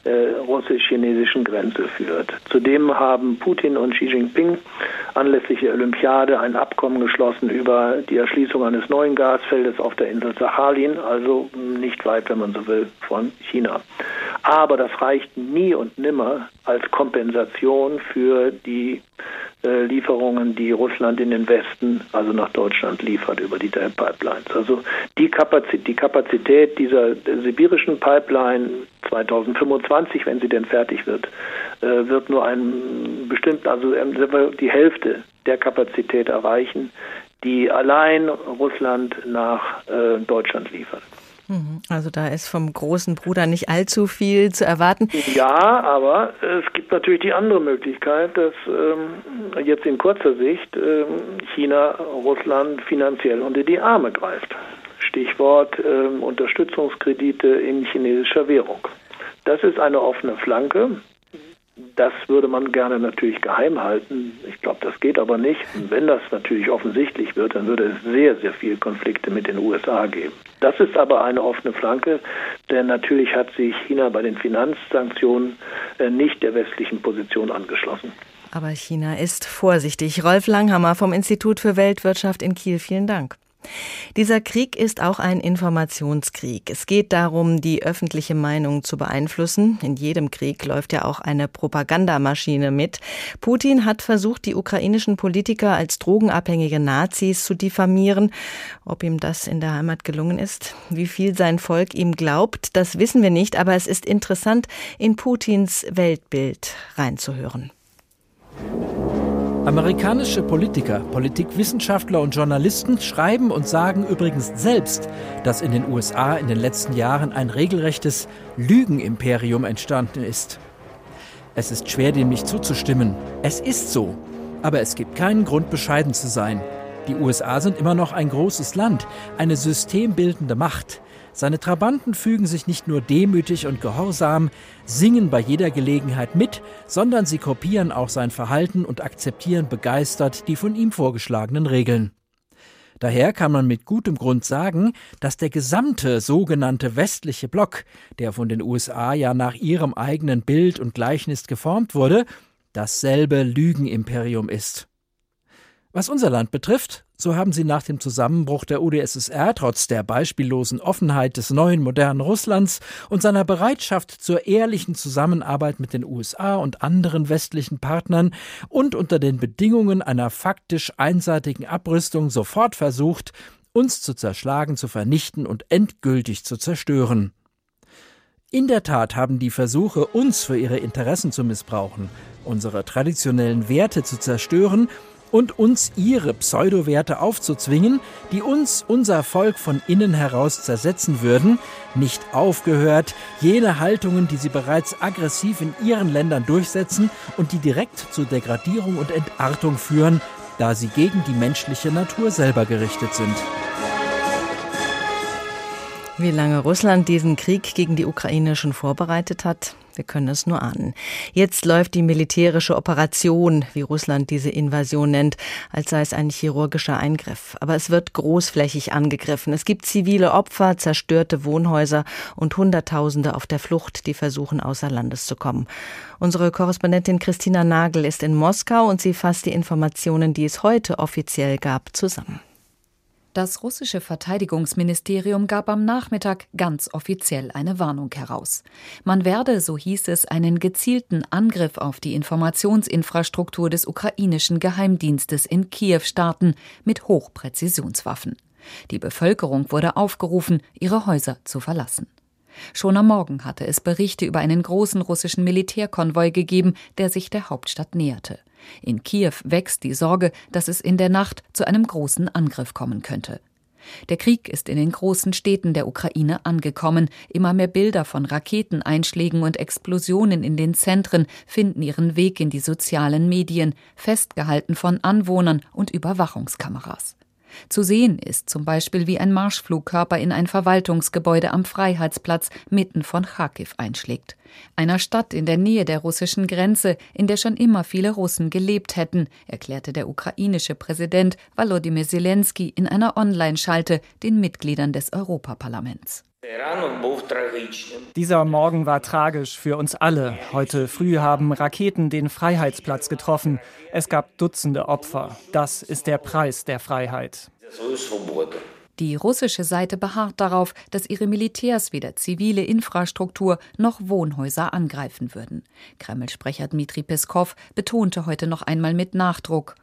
russisch-chinesischen Grenze führt. Zudem haben Putin und Xi Jinping anlässlich der Olympiade ein Abkommen geschlossen über die Erschließung eines neuen Gasfeldes auf der Insel Sachalin, also nicht weit, wenn man so will, von China. Aber das reicht nie und nimmer als Kompensation für die äh, Lieferungen, die Russland in den Westen, also nach Deutschland liefert über die Pipelines. Also die Kapazität, die Kapazität dieser sibirischen Pipeline 2025, wenn sie denn fertig wird, äh, wird nur einen bestimmten, also ähm, die Hälfte der Kapazität erreichen, die allein Russland nach äh, Deutschland liefert. Mhm. Also da ist vom großen Bruder nicht allzu viel zu erwarten. Ja, aber es gibt natürlich die andere Möglichkeit, dass ähm, jetzt in kurzer Sicht ähm, China Russland finanziell unter die Arme greift. Stichwort ähm, Unterstützungskredite in chinesischer Währung. Das ist eine offene Flanke. Das würde man gerne natürlich geheim halten. Ich glaube, das geht aber nicht. Und wenn das natürlich offensichtlich wird, dann würde es sehr, sehr viele Konflikte mit den USA geben. Das ist aber eine offene Flanke, denn natürlich hat sich China bei den Finanzsanktionen äh, nicht der westlichen Position angeschlossen. Aber China ist vorsichtig. Rolf Langhammer vom Institut für Weltwirtschaft in Kiel, vielen Dank. Dieser Krieg ist auch ein Informationskrieg. Es geht darum, die öffentliche Meinung zu beeinflussen. In jedem Krieg läuft ja auch eine Propagandamaschine mit. Putin hat versucht, die ukrainischen Politiker als drogenabhängige Nazis zu diffamieren. Ob ihm das in der Heimat gelungen ist, wie viel sein Volk ihm glaubt, das wissen wir nicht, aber es ist interessant, in Putins Weltbild reinzuhören. Amerikanische Politiker, Politikwissenschaftler und Journalisten schreiben und sagen übrigens selbst, dass in den USA in den letzten Jahren ein regelrechtes Lügenimperium entstanden ist. Es ist schwer, dem nicht zuzustimmen. Es ist so. Aber es gibt keinen Grund, bescheiden zu sein. Die USA sind immer noch ein großes Land, eine systembildende Macht. Seine Trabanten fügen sich nicht nur demütig und gehorsam, singen bei jeder Gelegenheit mit, sondern sie kopieren auch sein Verhalten und akzeptieren begeistert die von ihm vorgeschlagenen Regeln. Daher kann man mit gutem Grund sagen, dass der gesamte sogenannte westliche Block, der von den USA ja nach ihrem eigenen Bild und Gleichnis geformt wurde, dasselbe Lügenimperium ist. Was unser Land betrifft, so haben sie nach dem Zusammenbruch der UdSSR trotz der beispiellosen Offenheit des neuen modernen Russlands und seiner Bereitschaft zur ehrlichen Zusammenarbeit mit den USA und anderen westlichen Partnern und unter den Bedingungen einer faktisch einseitigen Abrüstung sofort versucht, uns zu zerschlagen, zu vernichten und endgültig zu zerstören. In der Tat haben die Versuche, uns für ihre Interessen zu missbrauchen, unsere traditionellen Werte zu zerstören und uns ihre Pseudowerte aufzuzwingen, die uns unser Volk von innen heraus zersetzen würden, nicht aufgehört, jene Haltungen, die sie bereits aggressiv in ihren Ländern durchsetzen und die direkt zur Degradierung und Entartung führen, da sie gegen die menschliche Natur selber gerichtet sind. Wie lange Russland diesen Krieg gegen die Ukraine schon vorbereitet hat, wir können es nur ahnen. Jetzt läuft die militärische Operation, wie Russland diese Invasion nennt, als sei es ein chirurgischer Eingriff. Aber es wird großflächig angegriffen. Es gibt zivile Opfer, zerstörte Wohnhäuser und Hunderttausende auf der Flucht, die versuchen, außer Landes zu kommen. Unsere Korrespondentin Christina Nagel ist in Moskau und sie fasst die Informationen, die es heute offiziell gab, zusammen. Das russische Verteidigungsministerium gab am Nachmittag ganz offiziell eine Warnung heraus. Man werde, so hieß es, einen gezielten Angriff auf die Informationsinfrastruktur des ukrainischen Geheimdienstes in Kiew starten mit Hochpräzisionswaffen. Die Bevölkerung wurde aufgerufen, ihre Häuser zu verlassen. Schon am Morgen hatte es Berichte über einen großen russischen Militärkonvoi gegeben, der sich der Hauptstadt näherte. In Kiew wächst die Sorge, dass es in der Nacht zu einem großen Angriff kommen könnte. Der Krieg ist in den großen Städten der Ukraine angekommen. Immer mehr Bilder von Raketeneinschlägen und Explosionen in den Zentren finden ihren Weg in die sozialen Medien, festgehalten von Anwohnern und Überwachungskameras. Zu sehen ist zum Beispiel, wie ein Marschflugkörper in ein Verwaltungsgebäude am Freiheitsplatz mitten von Kharkiv einschlägt. Einer Stadt in der Nähe der russischen Grenze, in der schon immer viele Russen gelebt hätten, erklärte der ukrainische Präsident Volodymyr Zelensky in einer Online-Schalte den Mitgliedern des Europaparlaments. Dieser Morgen war tragisch für uns alle. Heute früh haben Raketen den Freiheitsplatz getroffen. Es gab Dutzende Opfer. Das ist der Preis der Freiheit. Die russische Seite beharrt darauf, dass ihre Militärs weder zivile Infrastruktur noch Wohnhäuser angreifen würden. Kreml-Sprecher Dmitri Peskov betonte heute noch einmal mit Nachdruck.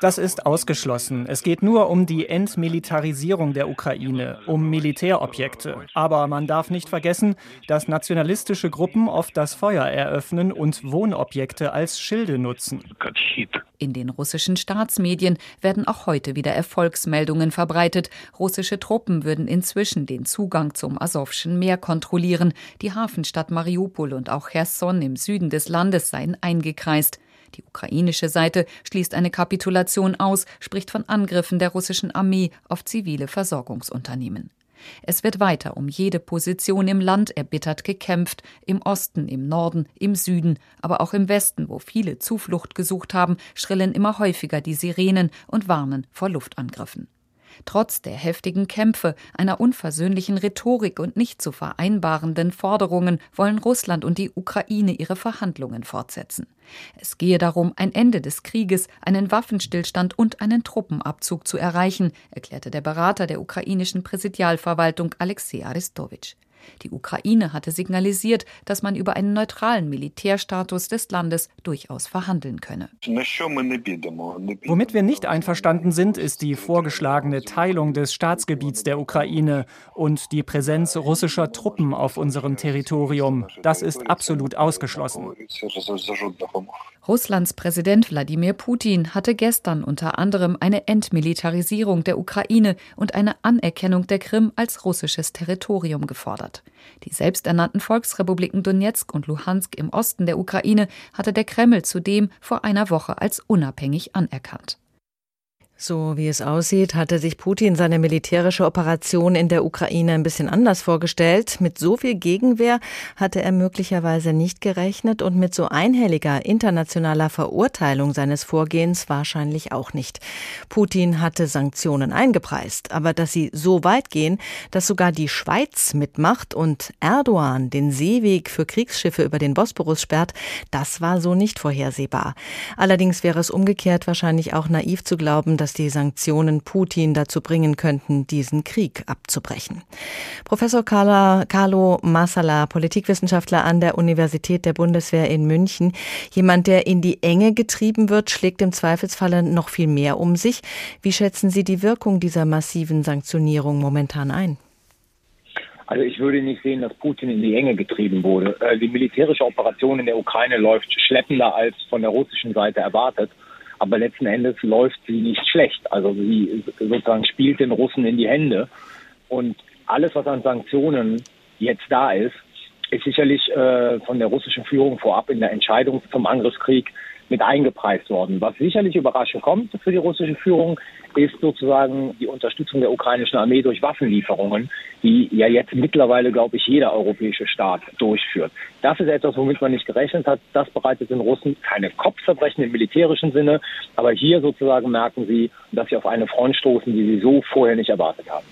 Das ist ausgeschlossen. Es geht nur um die Entmilitarisierung der Ukraine, um Militärobjekte. Aber man darf nicht vergessen, dass nationalistische Gruppen oft das Feuer eröffnen und Wohnobjekte als Schilde nutzen. In den russischen Staatsmedien werden auch heute wieder Erfolgsmeldungen verbreitet. Russische Truppen würden inzwischen den Zugang zum Asowschen Meer kontrollieren. Die Hafenstadt Mariupol und auch Cherson im Süden des Landes seien eingekreist. Die ukrainische Seite schließt eine Kapitulation aus, spricht von Angriffen der russischen Armee auf zivile Versorgungsunternehmen. Es wird weiter um jede Position im Land erbittert gekämpft, im Osten, im Norden, im Süden, aber auch im Westen, wo viele Zuflucht gesucht haben, schrillen immer häufiger die Sirenen und warnen vor Luftangriffen. Trotz der heftigen Kämpfe, einer unversöhnlichen Rhetorik und nicht zu vereinbarenden Forderungen wollen Russland und die Ukraine ihre Verhandlungen fortsetzen. Es gehe darum, ein Ende des Krieges, einen Waffenstillstand und einen Truppenabzug zu erreichen, erklärte der Berater der ukrainischen Präsidialverwaltung Alexei Aristowitsch. Die Ukraine hatte signalisiert, dass man über einen neutralen Militärstatus des Landes durchaus verhandeln könne. Womit wir nicht einverstanden sind, ist die vorgeschlagene Teilung des Staatsgebiets der Ukraine und die Präsenz russischer Truppen auf unserem Territorium. Das ist absolut ausgeschlossen. Russlands Präsident Wladimir Putin hatte gestern unter anderem eine Entmilitarisierung der Ukraine und eine Anerkennung der Krim als russisches Territorium gefordert. Die selbsternannten Volksrepubliken Donetsk und Luhansk im Osten der Ukraine hatte der Kreml zudem vor einer Woche als unabhängig anerkannt. So wie es aussieht, hatte sich Putin seine militärische Operation in der Ukraine ein bisschen anders vorgestellt. Mit so viel Gegenwehr hatte er möglicherweise nicht gerechnet und mit so einhelliger internationaler Verurteilung seines Vorgehens wahrscheinlich auch nicht. Putin hatte Sanktionen eingepreist, aber dass sie so weit gehen, dass sogar die Schweiz mitmacht und Erdogan den Seeweg für Kriegsschiffe über den Bosporus sperrt, das war so nicht vorhersehbar. Allerdings wäre es umgekehrt wahrscheinlich auch naiv zu glauben, dass dass die Sanktionen Putin dazu bringen könnten, diesen Krieg abzubrechen. Professor Carlo Massala, Politikwissenschaftler an der Universität der Bundeswehr in München. Jemand, der in die Enge getrieben wird, schlägt im Zweifelsfalle noch viel mehr um sich. Wie schätzen Sie die Wirkung dieser massiven Sanktionierung momentan ein? Also ich würde nicht sehen, dass Putin in die Enge getrieben wurde. Äh, die militärische Operation in der Ukraine läuft schleppender als von der russischen Seite erwartet aber letzten Endes läuft sie nicht schlecht. Also sie sozusagen spielt den Russen in die Hände. Und alles, was an Sanktionen jetzt da ist, ist sicherlich äh, von der russischen Führung vorab in der Entscheidung zum Angriffskrieg mit eingepreist worden. Was sicherlich überraschend kommt für die russische Führung, ist sozusagen die Unterstützung der ukrainischen Armee durch Waffenlieferungen, die ja jetzt mittlerweile, glaube ich, jeder europäische Staat durchführt. Das ist etwas, womit man nicht gerechnet hat. Das bereitet den Russen keine Kopfverbrechen im militärischen Sinne, aber hier sozusagen merken sie, dass sie auf eine Front stoßen, die sie so vorher nicht erwartet haben.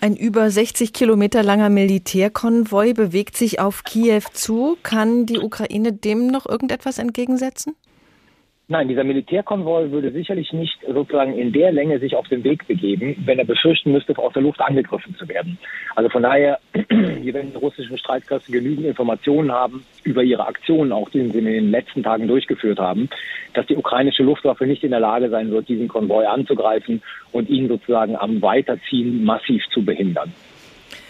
Ein über 60 Kilometer langer Militärkonvoi bewegt sich auf Kiew zu. Kann die Ukraine dem noch irgendetwas entgegensetzen? Nein, dieser Militärkonvoi würde sicherlich nicht sozusagen in der Länge sich auf den Weg begeben, wenn er befürchten müsste, aus der Luft angegriffen zu werden. Also von daher, wenn die russischen Streitkräfte genügend Informationen haben über ihre Aktionen, auch die sie in den letzten Tagen durchgeführt haben, dass die ukrainische Luftwaffe nicht in der Lage sein wird, diesen Konvoi anzugreifen und ihn sozusagen am Weiterziehen massiv zu behindern.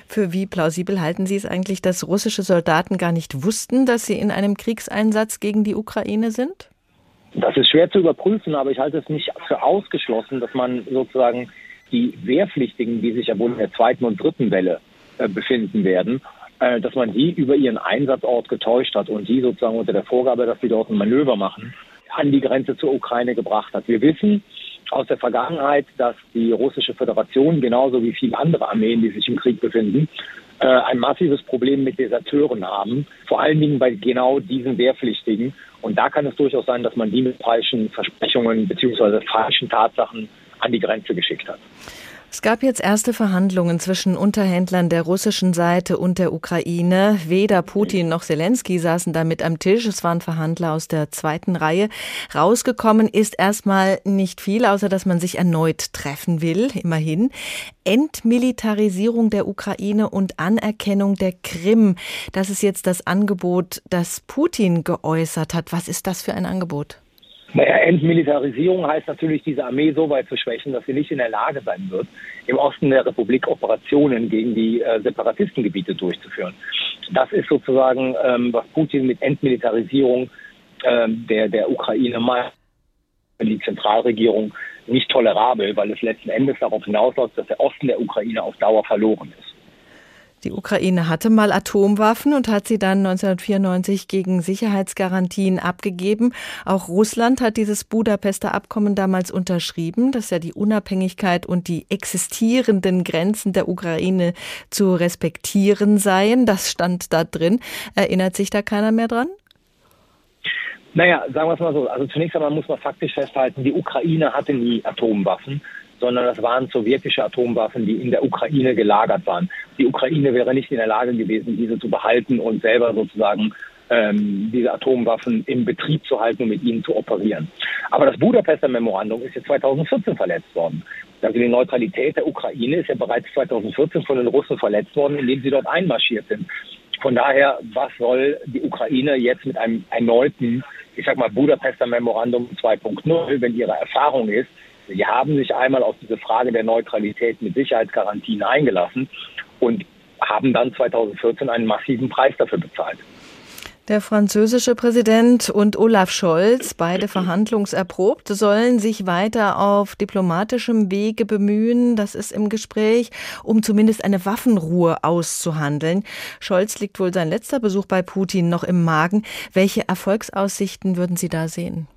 Für wie plausibel halten Sie es eigentlich, dass russische Soldaten gar nicht wussten, dass sie in einem Kriegseinsatz gegen die Ukraine sind? Das ist schwer zu überprüfen, aber ich halte es nicht für ausgeschlossen, dass man sozusagen die Wehrpflichtigen, die sich ja wohl in der zweiten und dritten Welle äh, befinden werden, äh, dass man die über ihren Einsatzort getäuscht hat und die sozusagen unter der Vorgabe, dass sie dort ein Manöver machen, an die Grenze zur Ukraine gebracht hat. Wir wissen aus der Vergangenheit, dass die russische Föderation genauso wie viele andere Armeen, die sich im Krieg befinden, äh, ein massives Problem mit Deserteuren haben, vor allen Dingen bei genau diesen Wehrpflichtigen. Und da kann es durchaus sein, dass man die mit falschen Versprechungen bzw. falschen Tatsachen an die Grenze geschickt hat. Es gab jetzt erste Verhandlungen zwischen Unterhändlern der russischen Seite und der Ukraine. Weder Putin noch Zelensky saßen damit am Tisch. Es waren Verhandler aus der zweiten Reihe. Rausgekommen ist erstmal nicht viel, außer dass man sich erneut treffen will, immerhin. Entmilitarisierung der Ukraine und Anerkennung der Krim. Das ist jetzt das Angebot, das Putin geäußert hat. Was ist das für ein Angebot? Naja, Entmilitarisierung heißt natürlich, diese Armee so weit zu schwächen, dass sie nicht in der Lage sein wird, im Osten der Republik Operationen gegen die äh, Separatistengebiete durchzuführen. Das ist sozusagen, ähm, was Putin mit Entmilitarisierung ähm, der, der Ukraine meint. Die Zentralregierung nicht tolerabel, weil es letzten Endes darauf hinausläuft, dass der Osten der Ukraine auf Dauer verloren ist. Die Ukraine hatte mal Atomwaffen und hat sie dann 1994 gegen Sicherheitsgarantien abgegeben. Auch Russland hat dieses Budapester Abkommen damals unterschrieben, das ja die Unabhängigkeit und die existierenden Grenzen der Ukraine zu respektieren seien. Das stand da drin. Erinnert sich da keiner mehr dran? Naja, sagen wir es mal so. Also zunächst einmal muss man faktisch festhalten, die Ukraine hatte nie Atomwaffen sondern das waren sowjetische Atomwaffen, die in der Ukraine gelagert waren. Die Ukraine wäre nicht in der Lage gewesen, diese zu behalten und selber sozusagen ähm, diese Atomwaffen im Betrieb zu halten und mit ihnen zu operieren. Aber das Budapester Memorandum ist ja 2014 verletzt worden. Also die Neutralität der Ukraine ist ja bereits 2014 von den Russen verletzt worden, indem sie dort einmarschiert sind. Von daher, was soll die Ukraine jetzt mit einem erneuten, ich sag mal, Budapester Memorandum 2.0, wenn ihre Erfahrung ist, Sie haben sich einmal auf diese Frage der Neutralität mit Sicherheitsgarantien eingelassen und haben dann 2014 einen massiven Preis dafür bezahlt. Der französische Präsident und Olaf Scholz, beide verhandlungserprobt, sollen sich weiter auf diplomatischem Wege bemühen, das ist im Gespräch, um zumindest eine Waffenruhe auszuhandeln. Scholz liegt wohl sein letzter Besuch bei Putin noch im Magen. Welche Erfolgsaussichten würden Sie da sehen?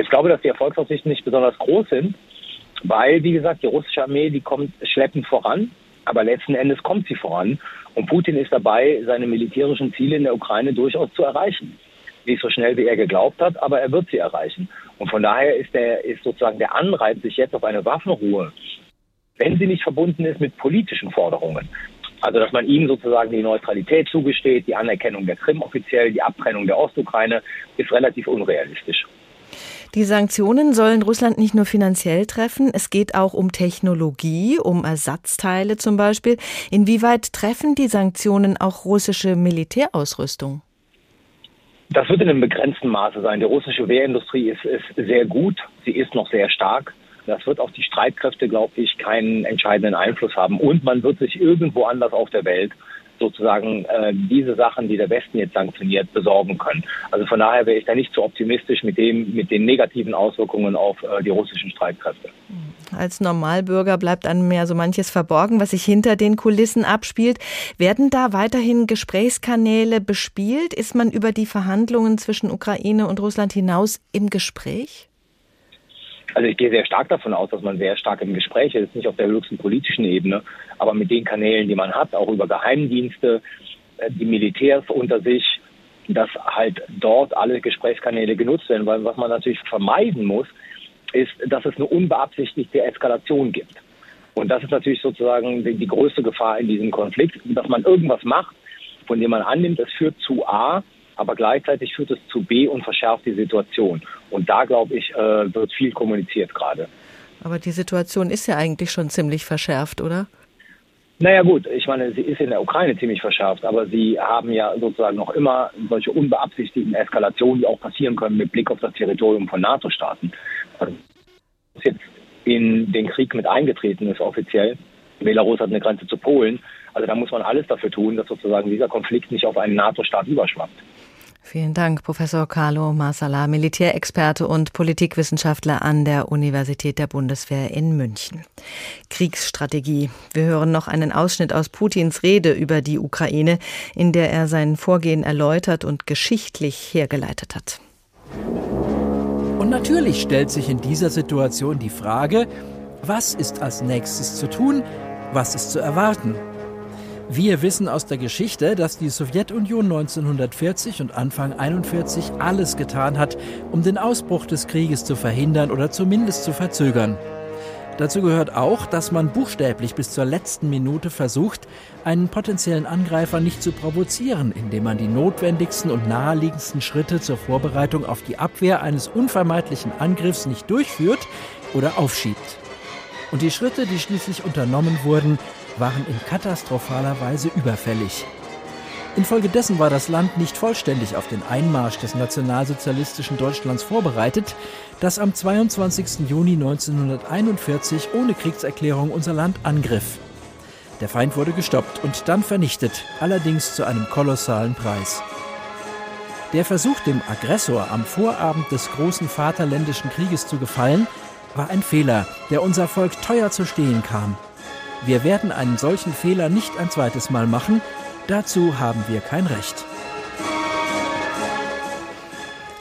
Ich glaube, dass die Erfolgsaussichten nicht besonders groß sind, weil, wie gesagt, die russische Armee, die kommt schleppend voran, aber letzten Endes kommt sie voran. Und Putin ist dabei, seine militärischen Ziele in der Ukraine durchaus zu erreichen. Nicht so schnell, wie er geglaubt hat, aber er wird sie erreichen. Und von daher ist, der, ist sozusagen der Anreiz, sich jetzt auf eine Waffenruhe, wenn sie nicht verbunden ist mit politischen Forderungen, also dass man ihm sozusagen die Neutralität zugesteht, die Anerkennung der Krim offiziell, die Abtrennung der Ostukraine, ist relativ unrealistisch. Die Sanktionen sollen Russland nicht nur finanziell treffen, es geht auch um Technologie, um Ersatzteile zum Beispiel. Inwieweit treffen die Sanktionen auch russische Militärausrüstung? Das wird in einem begrenzten Maße sein. Die russische Wehrindustrie ist, ist sehr gut, sie ist noch sehr stark. Das wird auf die Streitkräfte, glaube ich, keinen entscheidenden Einfluss haben. Und man wird sich irgendwo anders auf der Welt sozusagen äh, diese Sachen, die der Westen jetzt sanktioniert, besorgen können. Also von daher wäre ich da nicht so optimistisch mit dem, mit den negativen Auswirkungen auf äh, die russischen Streitkräfte. Als Normalbürger bleibt einem ja so manches verborgen, was sich hinter den Kulissen abspielt. Werden da weiterhin Gesprächskanäle bespielt? Ist man über die Verhandlungen zwischen Ukraine und Russland hinaus im Gespräch? Also ich gehe sehr stark davon aus, dass man sehr stark im Gespräch ist, nicht auf der höchsten politischen Ebene, aber mit den Kanälen, die man hat, auch über Geheimdienste, äh, die Militärs unter sich, dass halt dort alle Gesprächskanäle genutzt werden, weil was man natürlich vermeiden muss, ist, dass es eine unbeabsichtigte Eskalation gibt. Und das ist natürlich sozusagen die, die größte Gefahr in diesem Konflikt, dass man irgendwas macht, von dem man annimmt, es führt zu A, aber gleichzeitig führt es zu B und verschärft die Situation. Und da, glaube ich, äh, wird viel kommuniziert gerade. Aber die Situation ist ja eigentlich schon ziemlich verschärft, oder? Naja gut, ich meine, sie ist in der Ukraine ziemlich verschärft, aber sie haben ja sozusagen noch immer solche unbeabsichtigten Eskalationen, die auch passieren können mit Blick auf das Territorium von NATO-Staaten. Also, jetzt in den Krieg mit eingetreten ist offiziell. Belarus hat eine Grenze zu Polen. Also da muss man alles dafür tun, dass sozusagen dieser Konflikt nicht auf einen NATO-Staat überschwappt. Vielen Dank, Professor Carlo Marsala, Militärexperte und Politikwissenschaftler an der Universität der Bundeswehr in München. Kriegsstrategie. Wir hören noch einen Ausschnitt aus Putins Rede über die Ukraine, in der er sein Vorgehen erläutert und geschichtlich hergeleitet hat. Und natürlich stellt sich in dieser Situation die Frage, was ist als nächstes zu tun, was ist zu erwarten? Wir wissen aus der Geschichte, dass die Sowjetunion 1940 und Anfang 1941 alles getan hat, um den Ausbruch des Krieges zu verhindern oder zumindest zu verzögern. Dazu gehört auch, dass man buchstäblich bis zur letzten Minute versucht, einen potenziellen Angreifer nicht zu provozieren, indem man die notwendigsten und naheliegendsten Schritte zur Vorbereitung auf die Abwehr eines unvermeidlichen Angriffs nicht durchführt oder aufschiebt. Und die Schritte, die schließlich unternommen wurden, waren in katastrophaler Weise überfällig. Infolgedessen war das Land nicht vollständig auf den Einmarsch des nationalsozialistischen Deutschlands vorbereitet, das am 22. Juni 1941 ohne Kriegserklärung unser Land angriff. Der Feind wurde gestoppt und dann vernichtet, allerdings zu einem kolossalen Preis. Der Versuch, dem Aggressor am Vorabend des großen Vaterländischen Krieges zu gefallen, war ein Fehler, der unser Volk teuer zu stehen kam. Wir werden einen solchen Fehler nicht ein zweites Mal machen, dazu haben wir kein Recht.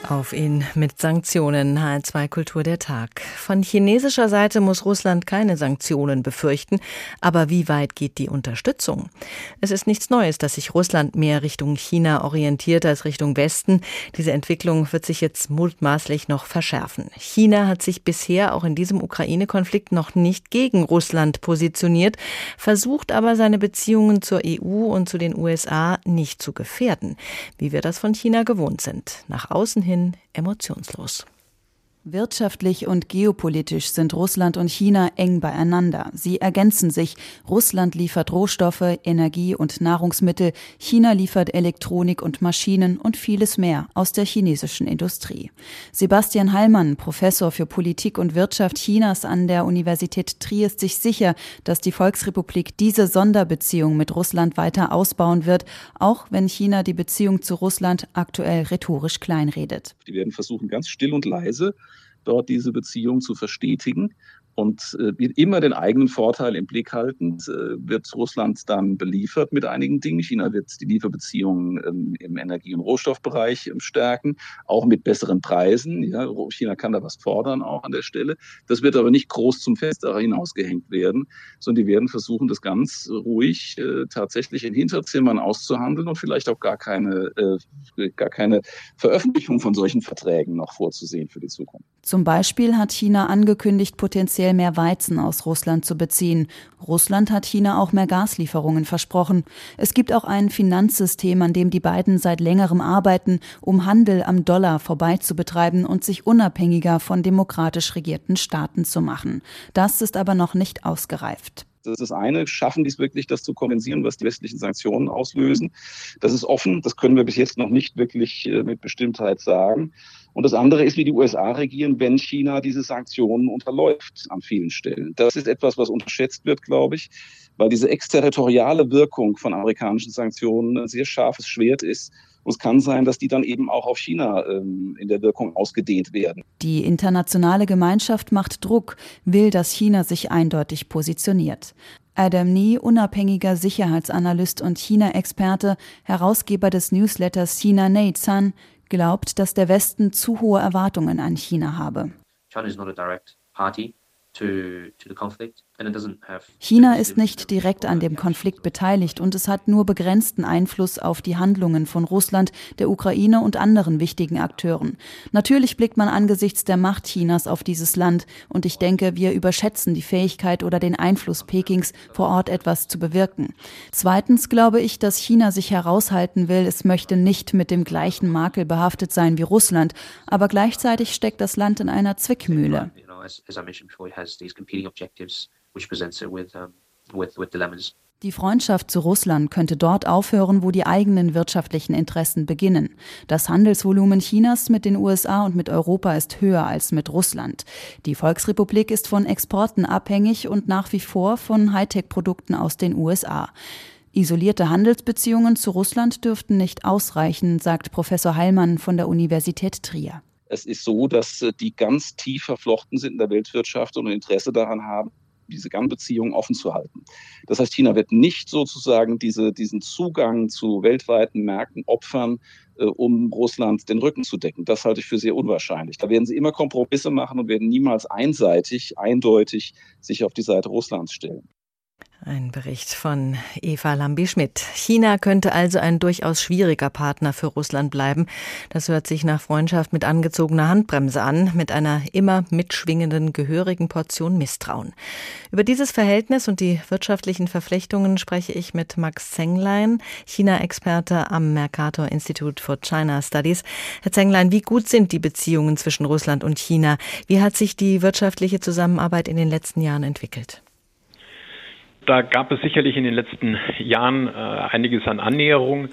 Auf ihn mit Sanktionen. HR2 Kultur der Tag. Von chinesischer Seite muss Russland keine Sanktionen befürchten. Aber wie weit geht die Unterstützung? Es ist nichts Neues, dass sich Russland mehr Richtung China orientiert als Richtung Westen. Diese Entwicklung wird sich jetzt mutmaßlich noch verschärfen. China hat sich bisher auch in diesem Ukraine-Konflikt noch nicht gegen Russland positioniert, versucht aber seine Beziehungen zur EU und zu den USA nicht zu gefährden, wie wir das von China gewohnt sind. Nach außen hin emotionslos. Wirtschaftlich und geopolitisch sind Russland und China eng beieinander. Sie ergänzen sich. Russland liefert Rohstoffe, Energie und Nahrungsmittel, China liefert Elektronik und Maschinen und vieles mehr aus der chinesischen Industrie. Sebastian Heilmann, Professor für Politik und Wirtschaft Chinas an der Universität Trier, ist sich sicher, dass die Volksrepublik diese Sonderbeziehung mit Russland weiter ausbauen wird, auch wenn China die Beziehung zu Russland aktuell rhetorisch kleinredet. Die werden versuchen, ganz still und leise dort diese Beziehung zu verstetigen Und äh, immer den eigenen Vorteil im Blick haltend äh, wird Russland dann beliefert mit einigen Dingen. China wird die Lieferbeziehungen ähm, im Energie- und Rohstoffbereich ähm, stärken, auch mit besseren Preisen. Ja, China kann da was fordern auch an der Stelle. Das wird aber nicht groß zum Fest hinausgehängt werden, sondern die werden versuchen, das ganz ruhig äh, tatsächlich in Hinterzimmern auszuhandeln und vielleicht auch gar keine, äh, gar keine Veröffentlichung von solchen Verträgen noch vorzusehen für die Zukunft. Zum Beispiel hat China angekündigt, potenziell mehr Weizen aus Russland zu beziehen. Russland hat China auch mehr Gaslieferungen versprochen. Es gibt auch ein Finanzsystem, an dem die beiden seit längerem arbeiten, um Handel am Dollar vorbei zu betreiben und sich unabhängiger von demokratisch regierten Staaten zu machen. Das ist aber noch nicht ausgereift. Das ist das eine, schaffen die es wirklich, das zu kompensieren, was die westlichen Sanktionen auslösen. Das ist offen, das können wir bis jetzt noch nicht wirklich äh, mit Bestimmtheit sagen. Und das andere ist, wie die USA regieren, wenn China diese Sanktionen unterläuft an vielen Stellen. Das ist etwas, was unterschätzt wird, glaube ich, weil diese exterritoriale Wirkung von amerikanischen Sanktionen ein sehr scharfes Schwert ist. Und es kann sein, dass die dann eben auch auf China ähm, in der Wirkung ausgedehnt werden. Die internationale Gemeinschaft macht Druck, will, dass China sich eindeutig positioniert. Adam Nee, unabhängiger Sicherheitsanalyst und China-Experte, Herausgeber des Newsletters China Neizan, glaubt, dass der Westen zu hohe Erwartungen an China habe. China is not a direct party to, to the conflict. China ist nicht direkt an dem Konflikt beteiligt und es hat nur begrenzten Einfluss auf die Handlungen von Russland, der Ukraine und anderen wichtigen Akteuren. Natürlich blickt man angesichts der Macht Chinas auf dieses Land und ich denke, wir überschätzen die Fähigkeit oder den Einfluss Pekings, vor Ort etwas zu bewirken. Zweitens glaube ich, dass China sich heraushalten will, es möchte nicht mit dem gleichen Makel behaftet sein wie Russland, aber gleichzeitig steckt das Land in einer Zwickmühle as, as I mentioned before, it has these competing objectives, which presents it with, um, with, with dilemmas. Die Freundschaft zu Russland könnte dort aufhören, wo die eigenen wirtschaftlichen Interessen beginnen. Das Handelsvolumen Chinas mit den USA und mit Europa ist höher als mit Russland. Die Volksrepublik ist von Exporten abhängig und nach wie vor von Hightech-Produkten aus den USA. Isolierte Handelsbeziehungen zu Russland dürften nicht ausreichen, sagt Professor Heilmann von der Universität Trier. Es ist so, dass äh, die ganz tief verflochten sind in der Weltwirtschaft und Interesse daran haben, diese Beziehungen offen zu halten. Das heißt, China wird nicht sozusagen diese, diesen Zugang zu weltweiten Märkten opfern, äh, um Russland den Rücken zu decken. Das halte ich für sehr unwahrscheinlich. Da werden sie immer Kompromisse machen und werden niemals einseitig, eindeutig sich auf die Seite Russlands stellen. Ein Bericht von Eva Lambi-Schmidt. China könnte also ein durchaus schwieriger Partner für Russland bleiben. Das hört sich nach Freundschaft mit angezogener Handbremse an, mit einer immer mitschwingenden gehörigen Portion Misstrauen. Über dieses Verhältnis und die wirtschaftlichen Verflechtungen spreche ich mit Max Zenglein, China-Experte am Mercator Institute for China Studies. Herr Zenglein, wie gut sind die Beziehungen zwischen Russland und China? Wie hat sich die wirtschaftliche Zusammenarbeit in den letzten Jahren entwickelt? Da gab es sicherlich in den letzten Jahren äh, einiges an Annäherung,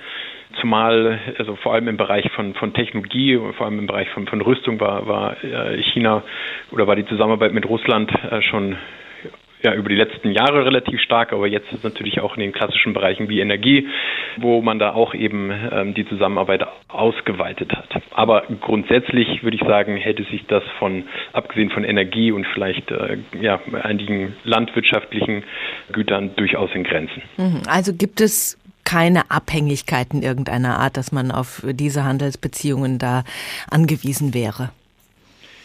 zumal also vor allem im Bereich von, von Technologie, vor allem im Bereich von, von Rüstung war, war äh, China oder war die Zusammenarbeit mit Russland äh, schon ja, über die letzten Jahre relativ stark, aber jetzt ist natürlich auch in den klassischen Bereichen wie Energie, wo man da auch eben ähm, die Zusammenarbeit ausgeweitet hat. Aber grundsätzlich würde ich sagen, hätte sich das von, abgesehen von Energie und vielleicht äh, ja, einigen landwirtschaftlichen Gütern durchaus in Grenzen. Mhm. Also gibt es keine Abhängigkeiten irgendeiner Art, dass man auf diese Handelsbeziehungen da angewiesen wäre?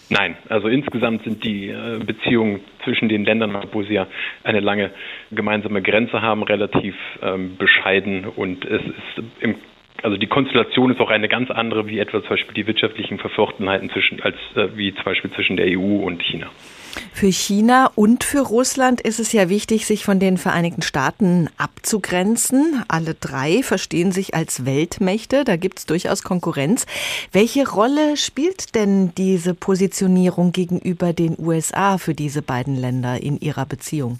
Nein, also insgesamt sind die äh, Beziehungen zwischen den Ländern, wo sie ja eine lange gemeinsame Grenze haben, relativ ähm, bescheiden und es ist im also die Konstellation ist auch eine ganz andere, wie etwa zum Beispiel die wirtschaftlichen Verflochtenheiten zwischen, als äh, wie zum Beispiel zwischen der EU und China. Für China und für Russland ist es ja wichtig, sich von den Vereinigten Staaten abzugrenzen. Alle drei verstehen sich als Weltmächte. Da gibt es durchaus Konkurrenz. Welche Rolle spielt denn diese Positionierung gegenüber den USA für diese beiden Länder in ihrer Beziehung?